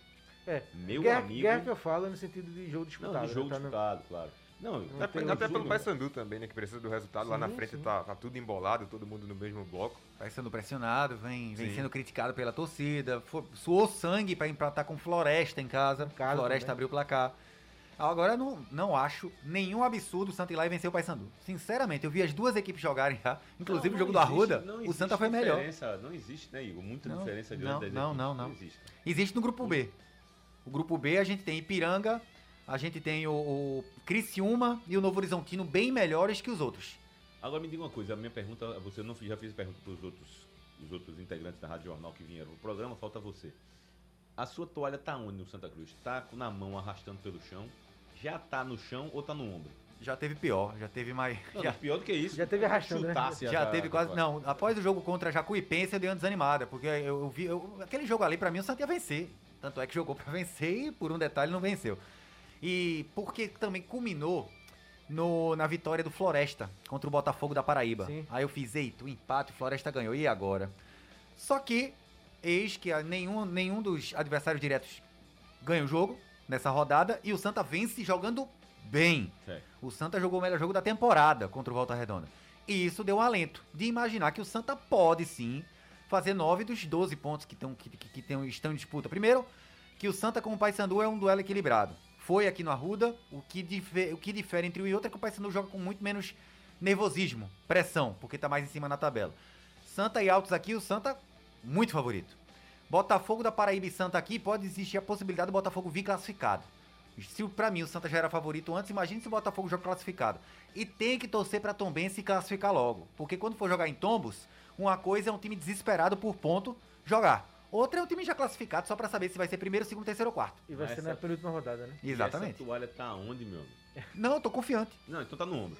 É, meu guerra, amigo. guerra que eu falo é no sentido de jogo Não, disputado. de jogo né? Tá no- disputado, claro. Não, Não Até, tem até pelo? Paysandu também, né? Que precisa do resultado. Lá na Sim, frente sim. tá, tá tudo embolado, todo mundo no mesmo bloco. Vai sendo pressionado, vem, vem Sim. sendo criticado pela torcida, fo- suou sangue para empatar com Floresta em casa. casa Floresta também. abriu o placar. Agora eu não, não acho nenhum absurdo o Santa ir lá e vencer o Paysandu. Sinceramente, eu vi as duas equipes jogarem já, inclusive Não, o jogo não do existe- Arruda, não o existe Santa foi melhor. diferença, Não existe, né, Igor? Muita Não, diferença não, grande das não, equipes. não, não. existe. Existe no grupo B. O grupo B a gente tem Ipiranga, a gente tem o, o Criciúma e o Novo Horizontino bem melhores que os outros. Agora me diga uma coisa, a minha pergunta, você não já fiz pergunta para os outros, os outros integrantes da Rádio Jornal que vieram no programa, falta você. A sua toalha tá onde no Santa Cruz? Tá na mão arrastando pelo chão? Já tá no chão ou tá no ombro? Já teve pior, já teve mais. Não, já, pior do que isso. Já teve arrastando, né? Já a- teve quase. Não, após o jogo contra a Jacuipense eu dei uma desanimada, porque eu, eu vi. eu- aquele jogo ali, pra mim, o Santa ia vencer. Tanto é que jogou pra vencer e, por um detalhe, não venceu. E porque também culminou no, na vitória do Floresta contra o Botafogo da Paraíba. Sim. Aí eu fiz, eita, o empate, o Floresta ganhou. E agora? Só que, eis que a- nenhum, nenhum dos adversários diretos ganha o jogo nessa rodada e o Santa vence jogando bem. O Santa jogou o melhor jogo da temporada contra o Volta Redonda. E isso deu um alento de imaginar que o Santa pode sim fazer 9 dos 12 pontos que, tão, que, que, que tão- estão em disputa. Primeiro, que o Santa com o Paysandu é um duelo equilibrado. Foi aqui no Arruda, o que, o que difere entre um e outro é que o Paysandu joga com muito menos nervosismo, pressão, porque tá mais em cima na tabela. Santa e Altos aqui, o Santa muito favorito. Botafogo da Paraíba e Santa aqui, pode existir a possibilidade do Botafogo vir classificado. Se pra mim o Santa já era favorito antes, imagine se o Botafogo joga classificado. E tem que torcer pra Tombense se classificar logo. Porque quando for jogar em Tombos, uma coisa é um time desesperado por ponto jogar. Outra é um time já classificado só pra saber se vai ser primeiro, segundo, terceiro ou quarto. E vai ser Essa- na penúltima rodada, né? E Exatamente. Essa toalha tá onde, meu amigo? Não, eu tô confiante. Não, então tá no ombro.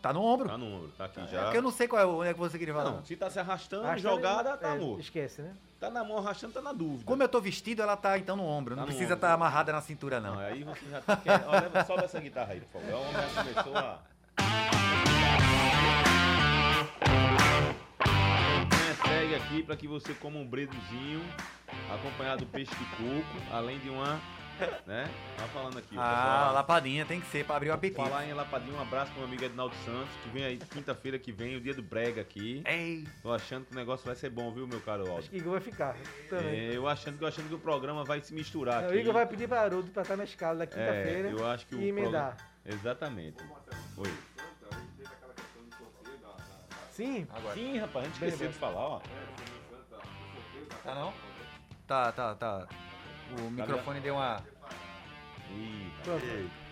Tá no ombro. Tá no ombro, tá aqui É já. porque eu não sei qual é o onde é que você queria falar. Não, se tá se arrastando, Arrastando, jogada, tá é, morto. Esquece, né? Tá na mão arrastando, tá na dúvida. Como eu tô vestido, ela tá então no ombro. Não Tá no precisa estar amarrada na cintura, não. Não, aí você já tá querendo. Ó, leva, sobe essa guitarra aí, por favor. O homem já começou a. Aqui para que você coma um bredozinho, acompanhado do peixe de coco, além de uma. Né? Tá falando aqui. Ah, lapadinha tem que ser pra abrir o apetite. Falar em Lapadinho, um abraço pro meu amigo Edinaldo Santos, que vem aí quinta-feira que vem, o dia do Brega aqui. Ei, Tô achando que o negócio vai ser bom, viu, meu caro Aldo? Acho que Igor vai ficar. Também. É, eu achando que eu achando que o programa vai se misturar o Igor vai pedir para Haroldo pra estar na escala da É, quinta-feira eu acho que o e emendar. programa- Exatamente. Oi. Sim, Sim, rapaz, a gente Bem esqueceu de falar, ó. tá não? Tá, tá, tá. O microfone deu uma. Ih,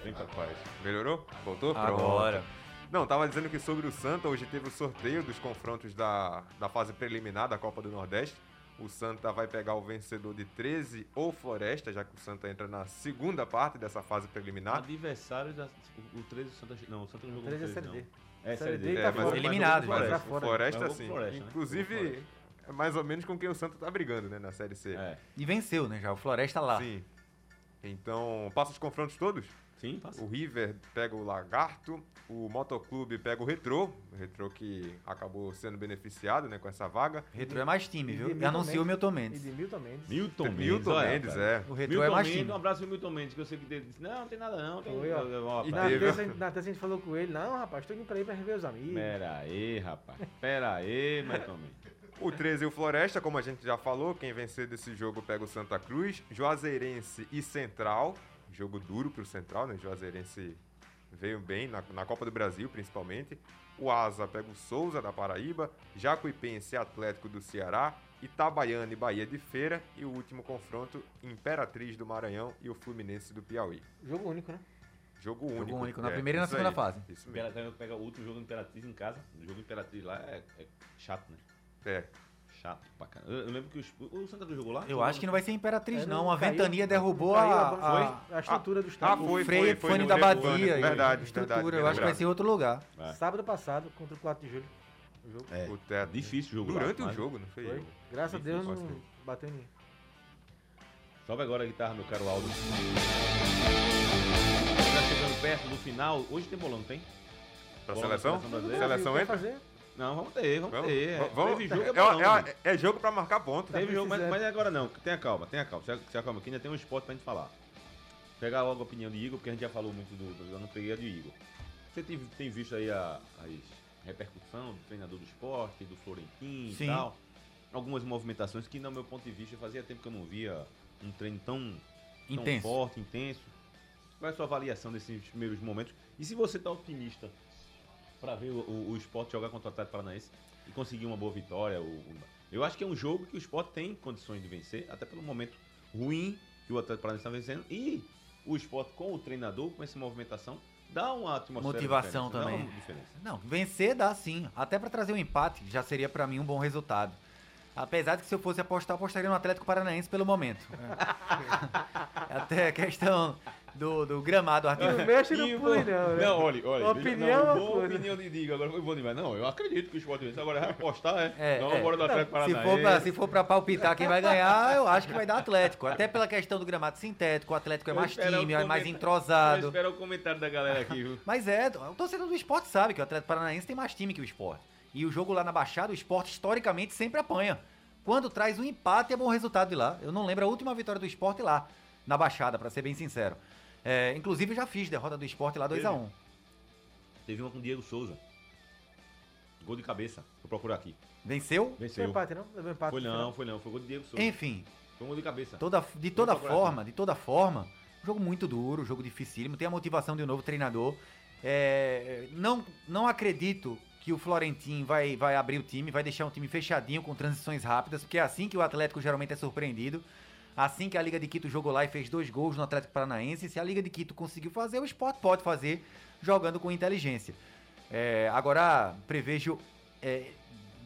vem pra paz. Melhorou? Voltou? Agora. Pronto. Não, tava dizendo que sobre o Santa, hoje teve o sorteio dos confrontos da, da fase preliminar da Copa do Nordeste. O Santa vai pegar o vencedor de 13 ou Floresta, já que o Santa entra na segunda parte dessa fase preliminar. Adversário da. O, o 13 do Santa. Não, o Santa não jogou 13 é no Série 13, D. não. É, Série Série D tá É, mas fora. eliminado, mas Mas o. Floresta, Mas com sim. Floresta, né? Inclusive, é mais ou menos com quem o Santa tá brigando, né, na Série C. É. E venceu, né? Já o Floresta lá. Sim. Então, passa os confrontos todos. Sim, passa. O River pega o Lagarto, o Motoclube pega o Retrô, o Retrô que acabou sendo beneficiado né, com essa vaga. Retro é mais time, E viu? E anunciou o Mendes. Milton E Mendes. de Milton Mendes. Milton Mendes. Milton olha, Mendes, é. O Retro Milton é mais Mendes, time. um abraço pro Milton Mendes, que eu sei que ele disse, não, não tem nada não. Tem... Foi, ó. E na terça, na terça a gente falou com ele, não, rapaz, tô indo pra aí pra rever os amigos. Pera aí, rapaz. Pera aí, Milton Mendes. O 13 o Floresta, como a gente já falou, quem vencer desse jogo pega o Santa Cruz. Juazeirense e Central. Jogo duro pro Central, né? Juazeirense veio bem na, na Copa do Brasil, principalmente. O Asa pega o Souza da Paraíba. Jacuipense e Atlético do Ceará. Itabaiana e Bahia de Feira. E o último confronto, Imperatriz do Maranhão e o Fluminense do Piauí. Jogo único, né? Jogo único. Jogo único, na é, primeira e na segunda aí, fase. Isso mesmo. Imperatriz pega o último jogo do Imperatriz em casa. O jogo do Imperatriz lá é, é chato, né? É. Chato pra caramba. Eu, eu lembro que os- o Santa Cruz jogou lá? Eu acho que não vai ser Imperatriz, É, não. não A caiu, Ventania derrubou caiu a, a- a, a estrutura do Ah, estádio. foi, o freio foi, foi da Badia. e verdade, estrutura. verdade, eu acho que vai ser em outro lugar. É. Sábado passado, contra o 4 de julho. O jogo. É. O teto. Difícil o jogo lá, Durante o mas- jogo, não foi? Foi. Graças a Difícil, Deus pode não bateu em ninguém. Sobe agora a guitarra, meu caro Aldo. Tá chegando perto do final. Hoje tem bolão, tem? Pra Bola seleção? seleção. Seleção entra? fazer? Não, vamos ter, vamos, Vamos, ter. É, vamos, Teve jogo, é, é, bolão, é- né? é jogo pra marcar ponto. Teve jogo, mas, precisando. mas agora não. Tenha calma, tenha calma. Se, se acalma, que ainda tem um esporte pra gente falar. Pegar logo a opinião de Igor, porque a gente já falou muito do. do eu não peguei a de Igor. Você tem, tem visto aí a, as repercussão do treinador do esporte, do Florentino Sim. e tal. Algumas movimentações que, no meu ponto de vista, fazia tempo que eu não via um treino tão, tão Intenso. forte, intenso. Qual é a sua avaliação desses primeiros momentos? E se você tá otimista para ver o, o, o esporte jogar contra o Atlético Paranaense e conseguir uma boa vitória? o- o- eu acho que é um jogo que o esporte tem condições de vencer, até pelo momento ruim que o Atlético Paranaense está vencendo. E o esporte com o treinador, com essa movimentação, dá uma atmosfera Motivação também. Dá uma diferença. Não, vencer dá sim. Até pra trazer um empate já seria pra mim um bom resultado. Apesar de que se eu fosse apostar, eu apostaria no Atlético Paranaense pelo momento. É. Até a questão do, do gramado Não artificial. mexe no E, pô, não, né? Não, olha, olha. Opinião não, é boa opinião de Diga, agora foi bom demais. Não, eu acredito que o esporte vence. Agora apostar, é. É, não, é. bora do Atlético Se Paranaense. for, pra, se for pra palpitar quem vai ganhar, eu acho que vai dar Atlético. Até pela questão do gramado sintético, o Atlético é mais time, é mais entrosado. espero o comentário da galera aqui, viu? Mas é, o torcedor do esporte sabe que o Atlético Paranaense tem mais time que o esporte. E o jogo lá na Baixada, o esporte historicamente sempre apanha. Quando traz um empate, é bom resultado de lá. Eu não lembro a última vitória do esporte lá, na Baixada, pra ser bem sincero. É, inclusive, eu já fiz derrota do esporte lá 2x1. Teve uma com o Diego Souza. Gol de cabeça. Vou procurar aqui. Venceu? Foi Venceu. empate, não? Levou empate. Foi não, foi não. Foi gol de Diego Souza. Enfim, Foi um gol de cabeça. toda, de toda forma, de toda forma, jogo muito duro, jogo dificílimo, tem a motivação de um novo treinador. É, não, não acredito que o Florentin vai, vai abrir o time, vai deixar um time fechadinho com transições rápidas, porque é assim que o Atlético geralmente é surpreendido. Assim que a Liga de Quito jogou lá e fez dois gols no Atlético Paranaense, se a Liga de Quito conseguiu fazer, o Sport pode fazer jogando com inteligência. É, agora, prevejo é,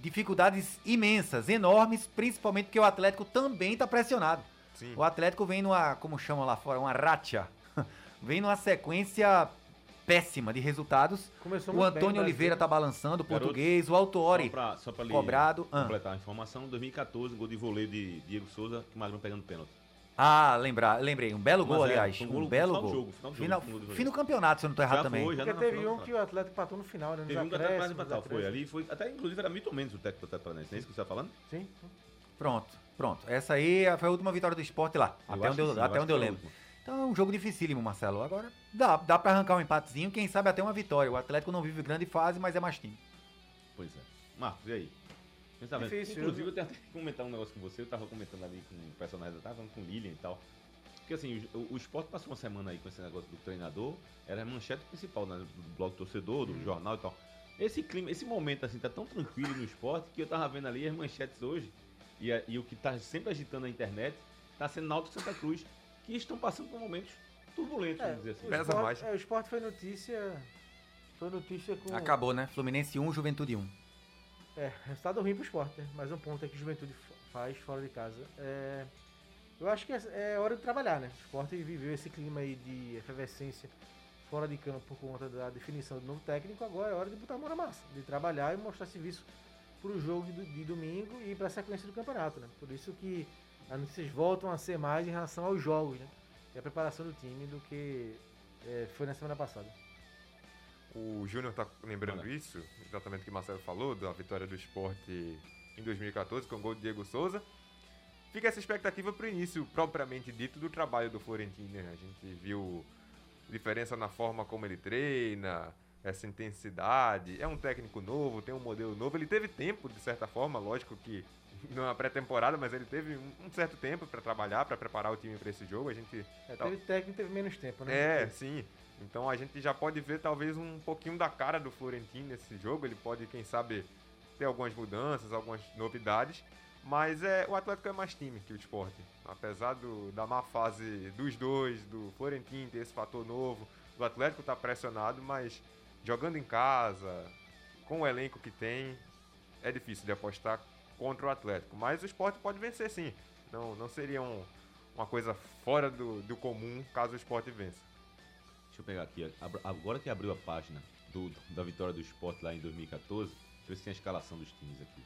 dificuldades imensas, enormes, principalmente porque o Atlético também está pressionado. Sim. O Atlético vem numa, como chamam lá fora, uma racha. Vem numa sequência péssima de resultados. Começou O muito bem, Antônio o Oliveira tá balançando, o português, o Autori Só pra, cobrado. Ah. completar a informação, 2014, gol de voleio de Diego Souza, que o Magrão pegando pênalti. Ah, lembrar, lembrei, um belo 1 a gol, 0, aliás. um Um, belo final do gol. jogo, final do Final- jogo, final do fim do campeonato, se eu não tô errado Já também. foi, já Porque teve final um que o Atlético empatou no final, né? Teve um que até quase acréscimos, empatar. Foi ali, foi, até inclusive era Milton Mendes o técnico do Atlético Paranaense, não é isso que você tá falando? Sim. Pronto, pronto. Essa aí foi a última vitória do esporte lá. Eu até onde eu, sim, até acho onde eu lembro. Então é um jogo dificílimo, Marcelo. Agora dá, dá pra arrancar um empatezinho, quem sabe até uma vitória. O Atlético não vive grande fase, mas é mais time. Pois é. Marcos, e aí? Difícil, Inclusive, eu- eu tenho até que comentar um negócio com você. Eu tava comentando ali com o personagem, eu tava falando com o Lilian e tal. Porque assim, o, o esporte passou uma semana aí com esse negócio do treinador. Era a manchete principal né, do blog torcedor, do Uhum. jornal e tal. Esse clima, esse momento assim, tá tão tranquilo no esporte que eu tava vendo ali as manchetes hoje. E, a- e o que tá sempre agitando a internet tá sendo Náutico Santa Cruz, que estão passando por momentos turbulentos, É, vamos dizer assim. o Pesa esporte, mais. é, o esporte foi notícia. Foi notícia com. Acabou, né? Fluminense 1, Juventude 1. É, resultado ruim pro esporte, né? Mais um ponto aí que o Juventude faz fora de casa. É, eu acho que é, é hora de trabalhar, né? O esporte viveu esse clima aí de efervescência fora de campo por conta da definição do novo técnico. Agora é hora de botar a mão na massa, de trabalhar e mostrar serviço pro jogo de, de domingo e pra sequência do campeonato, né? Por isso que as notícias voltam a ser mais em relação aos jogos, né? E a preparação do time do que é, foi na semana passada. O Júnior tá lembrando Olha. isso, exatamente o que o Marcelo falou, da vitória do esporte em 2014 com o gol de Diego Souza. Fica essa expectativa pro início, propriamente dito, do trabalho do Florentino. né? A gente viu diferença na forma como ele treina, essa intensidade. É um técnico novo, tem um modelo novo. Ele teve tempo, de certa forma, lógico que é pré-temporada, mas ele teve um, certo tempo para trabalhar, para preparar o time para esse jogo. A gente É, tal- teve técnico, teve menos tempo, né? é, sim. Então a gente já pode ver talvez um pouquinho da cara do Florentino nesse jogo. Ele pode, quem sabe, ter algumas mudanças, algumas novidades. Mas é, o Atlético é mais time que o Sport. Apesar do, da má fase dos dois, do Florentino ter esse fator novo, do Atlético estar pressionado, mas jogando em casa, com o elenco que tem, é difícil de apostar contra o Atlético. Mas o Sport pode vencer sim. Não, não seria um- uma coisa fora do, do comum caso o Sport vença. Deixa eu pegar aqui. Agora que abriu a página do- da vitória do Sport lá em 2014, deixa eu ver se tem a escalação dos times aqui.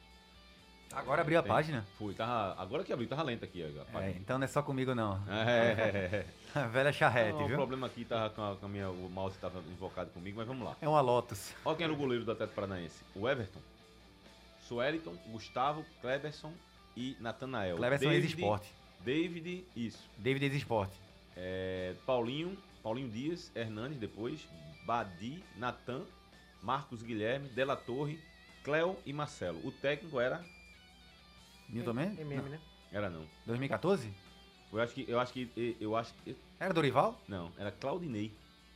Agora abriu a Tem. página. Foi, tava, agora que abriu, tava lenta aqui a É, página. então não é só comigo não. É, A velha charrete, Não, o viu? problema aqui tava com a, com a minha, o mouse estava invocado comigo, mas vamos lá. É uma Lotus. Olha quem era o goleiro do Atlético Paranaense. O Everton, Sueliton, Gustavo, Kleberson e Natanael. Cleverson David- ex-esporte. David, isso. David ex-esporte. É, Paulinho, Paulinho Dias, Hernandes depois, Badi, Natan, Marcos Guilherme, Della Torre, Cléo e Marcelo. O técnico era. Milton Mendes? MM, né? Era não. 2014? Eu acho que. Eu acho que. Eu acho que. Era Dorival? Não, era Claudinei.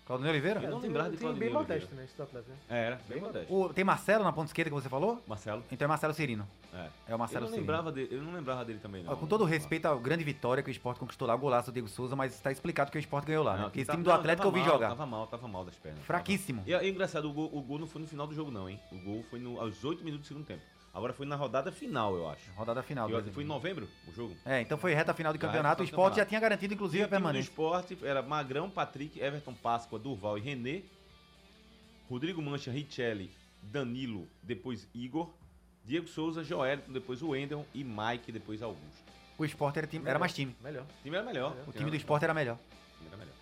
Claudinei Oliveira? Eu não lembrava de Claudinei bem Oliveira. modesto, né? Esse do Atlético, né? É, era, bem modesto. O- tem Marcelo na ponta esquerda que você falou? Marcelo. Então é Marcelo Cirino. É. É o Marcelo eu, não Cirino. lembrava dele, eu não lembrava dele também, não. Ó, com todo o respeito à grande vitória que o Sport conquistou lá, o golaço do Diego Souza, mas está explicado que o Sport ganhou lá, né? Não, Porque esse tava- time do não, Atlético eu tava vi mal, jogar. Tava mal, tava mal das pernas. Fraquíssimo. E é engraçado, o gol, o gol não foi no final do jogo, não, hein? O gol foi no- aos 8 minutos do segundo tempo. Agora foi na rodada final, eu acho. Rodada final. Eu- foi em novembro o jogo? É, então foi reta final de campeonato. O final. já tinha garantido, inclusive, E a o permanência. esporte era Magrão, Patrick, Everton Páscoa, Durval e René. Rodrigo Mancha, Richelli, Danilo, depois Igor. Diego Souza, Joelito, depois o Wendel e Mike, depois Augusto. O Sport era, time- era mais time. Melhor. O time era melhor. O time do Sport era melhor. O time era melhor.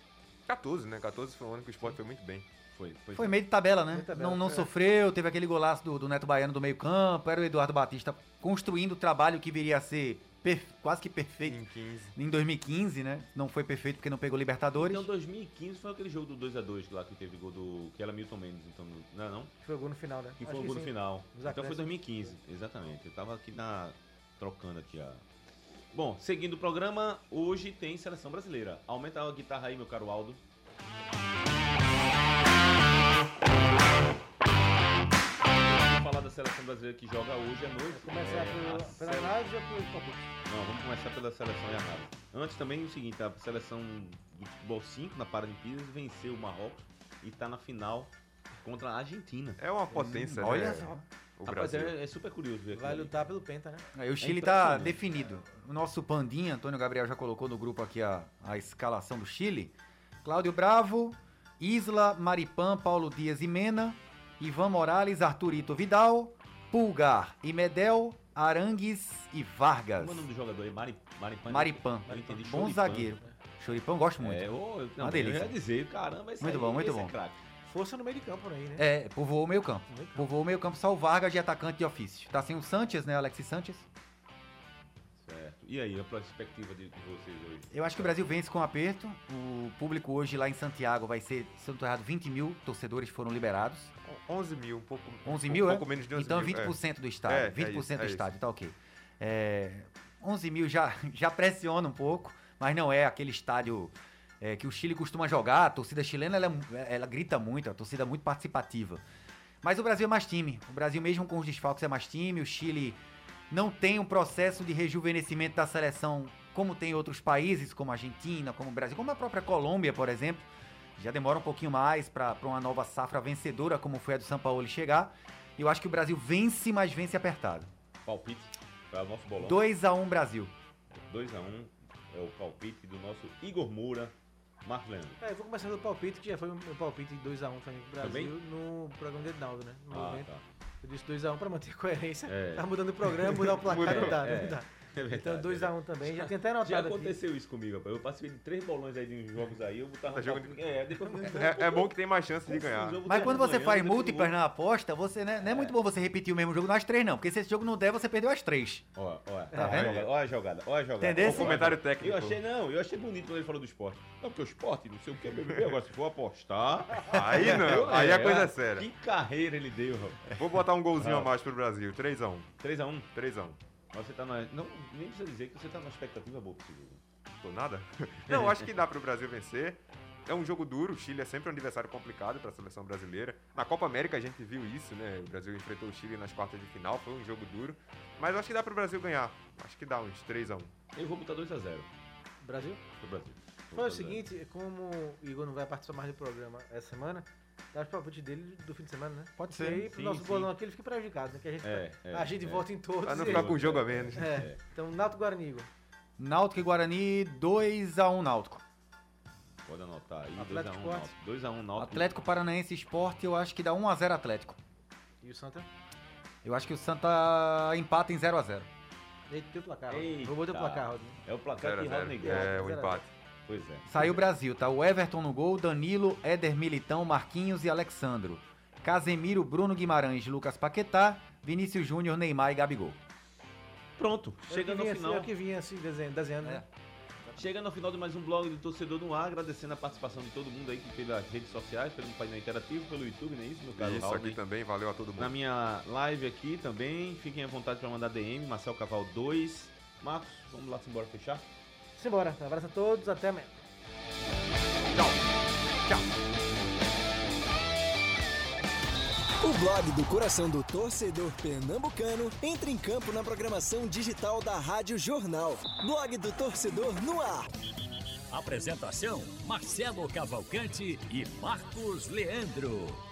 14, né? 14 foi um ano que o Sport foi muito bem. Foi, foi, Foi meio de tabela, né? De tabela, não não é. sofreu, teve aquele golaço do, do Neto Baiano do meio campo, era o Eduardo Batista construindo o trabalho que viria a ser quase que perfeito Em 15. em 2015, né? Não foi perfeito porque não pegou Libertadores. Então 2015 foi aquele jogo do 2x2 lá que teve gol do. que era Milton Mendes, então. Não, não? Foi o gol no final, né? Que Acho foi o gol no final. Então foi acréscimos. 2015, exatamente. Eu tava aqui na. trocando aqui a. Bom, seguindo o programa, hoje tem seleção brasileira. Aumenta a guitarra aí, meu caro Aldo. Seleção brasileira que joga hoje à noite. Começar É, pelo, a pela sele- análise ou pelo? Não, vamos começar pela seleção e análise. Antes também o seguinte, a seleção do futebol 5 na Paralimpíadas venceu o Marrocos e tá na final contra a Argentina. É uma potência, Olha né? só. O Rapaz, Brasil. é, é super curioso ver Vai lutar pelo Penta, né? Aí o Chile É tá definido. O nosso Pandinha, Antônio Gabriel, já colocou no grupo aqui a, a escalação do Chile. Cláudio Bravo, Isla, Maripan, Paulo Dias e Mena, Ivan Morales, Arturito Vidal, Pulgar e Medel, Arangues e Vargas. Como é o nome do jogador aí? Mari, Maripan? Maripan. Entendi. Bom Choripan. zagueiro. Choripão, gosto muito. É, eu, não, Uma delícia. Eu ia dizer, caramba, esse Muito aí, bom, muito esse bom. É. Força no meio de campo aí, né? É, povoou o meio campo. Meio campo. Povoou o meio campo, só o Vargas de atacante de ofício. Tá sem o Sanches, né, Alexis Sanches. E aí, a perspectiva de, de vocês hoje? Eu acho que o Brasil vence com aperto. O público hoje lá em Santiago vai ser, se eu não tô errado, 20 mil torcedores foram liberados. 11 mil, um pouco, 11 um mil, é? pouco menos de 11 Então mil. 20% do estádio. É, é 20% isso, do é estádio, tá ok. É, 11 mil já, já pressiona um pouco, mas não é aquele estádio é, que o Chile costuma jogar. A torcida chilena ela, é- ela grita muito, a torcida é muito participativa. Mas o Brasil é mais time. O Brasil, mesmo com os desfalques, é mais time. O Chile não tem um processo de rejuvenescimento da seleção como tem outros países, como a Argentina, como o Brasil, como a própria Colômbia, por exemplo. Já demora um pouquinho mais para uma nova safra vencedora, como foi a do São Paulo, chegar. E eu acho que o Brasil vence, mas vence apertado. Palpite para o nosso bolão. 2x1 Brasil. 2x1 é o palpite do nosso Igor Moura, Marcos Leandro. É, eu vou começar pelo palpite, que já foi o meu palpite 2x1 Flamengo e Brasil Também? no programa de Edinaldo, né? No Ah, momento. tá. Eu disse 2x1 pra manter a coerência. É. Tá mudando o programa, mudar o placar, não dá, É. não dá. É verdade. Então 2x1 também. Já tinha até Já anotado aqui. aconteceu isso comigo, rapaz. Eu participei de três bolões aí de uns jogos aí, eu botava Tá um palpite- É, depois É, é bom que tem mais chance de ganhar. Mas quando você faz múltiplas na aposta, você né, não é muito bom você repetir o mesmo jogo nas três, não. Porque se esse jogo não der, você perdeu as três. Ó, ó, Tá ó, vendo? a jogada, ó a jogada, ó a jogada. Entendeu? Um comentário Eu técnico. achei, não, eu achei bonito quando ele falou do esporte. Não, porque o esporte, não sei o que, BBB, agora se for apostar... Aí não, aí a coisa é séria. Que carreira ele deu, rapaz. Vou botar um golzinho a mais pro Brasil. 3x1. 3x1. 3x1. Mas você tá na... Não, nem precisa dizer que você tá na expectativa boa pro segundo. Tô nada? Não, acho que dá pro Brasil vencer. É um jogo duro, o Chile é sempre um adversário complicado para a seleção brasileira. Na Copa América a gente viu isso, né? O Brasil enfrentou o Chile nas quartas de final, foi um jogo duro. Mas acho que dá pro Brasil ganhar. Acho que dá uns 3x1. Eu vou botar 2x0 Brasil? pro Brasil. Foi o seguinte, como o Igor não vai participar mais do programa essa semana, dá os palpites dele do fim de semana, né? Pode E aí, pro sim, nosso sim. bolão aqui, ele fica prejudicado, né? Que a gente, É, é, a gente é. vota em todos. Pra não e ficar com um jogo a menos. É. Então, Náutico Guarani, Igor. Náutico e Guarani, 2x1 Náutico. Pode anotar aí. Atlético 2x1 Esporte. Náutico. 2x1 Náutico. Atlético Paranaense Esporte, eu acho que dá 1x0 Atlético. E o Santa? Eu acho que o Santa empata em 0x0. Eita, teu placar. Rodney. Eita. Vou botar o placar, Rodney. É o placar que 0x0. Rodney gosta. É, o Zero a empate. Pois é. Saiu o Brasil, tá? O Everton no gol, Danilo, Éder Militão, Marquinhos e Alexandro. Casemiro, Bruno Guimarães, Lucas Paquetá, Vinícius Júnior, Neymar e Gabigol. Pronto, Eu chega no final. Eu que vinha assim, desenhando, desenhando né? Chega no final de mais um blog do Torcedor no Ar, agradecendo a participação de todo mundo aí que pelas redes sociais, pelo painel interativo, pelo YouTube, não é isso, meu caro Isso Raul, aqui também, valeu a todo Na mundo. minha live aqui também, fiquem à vontade para mandar DM, Marcel Caval 2. Marcos, vamos lá, embora fechar? Simbora. Um abraço a todos, até amanhã. O blog do coração do torcedor pernambucano entra em campo na programação digital da Rádio Jornal. Blog do torcedor no ar. Apresentação: Marcelo Cavalcante e Marcos Leandro.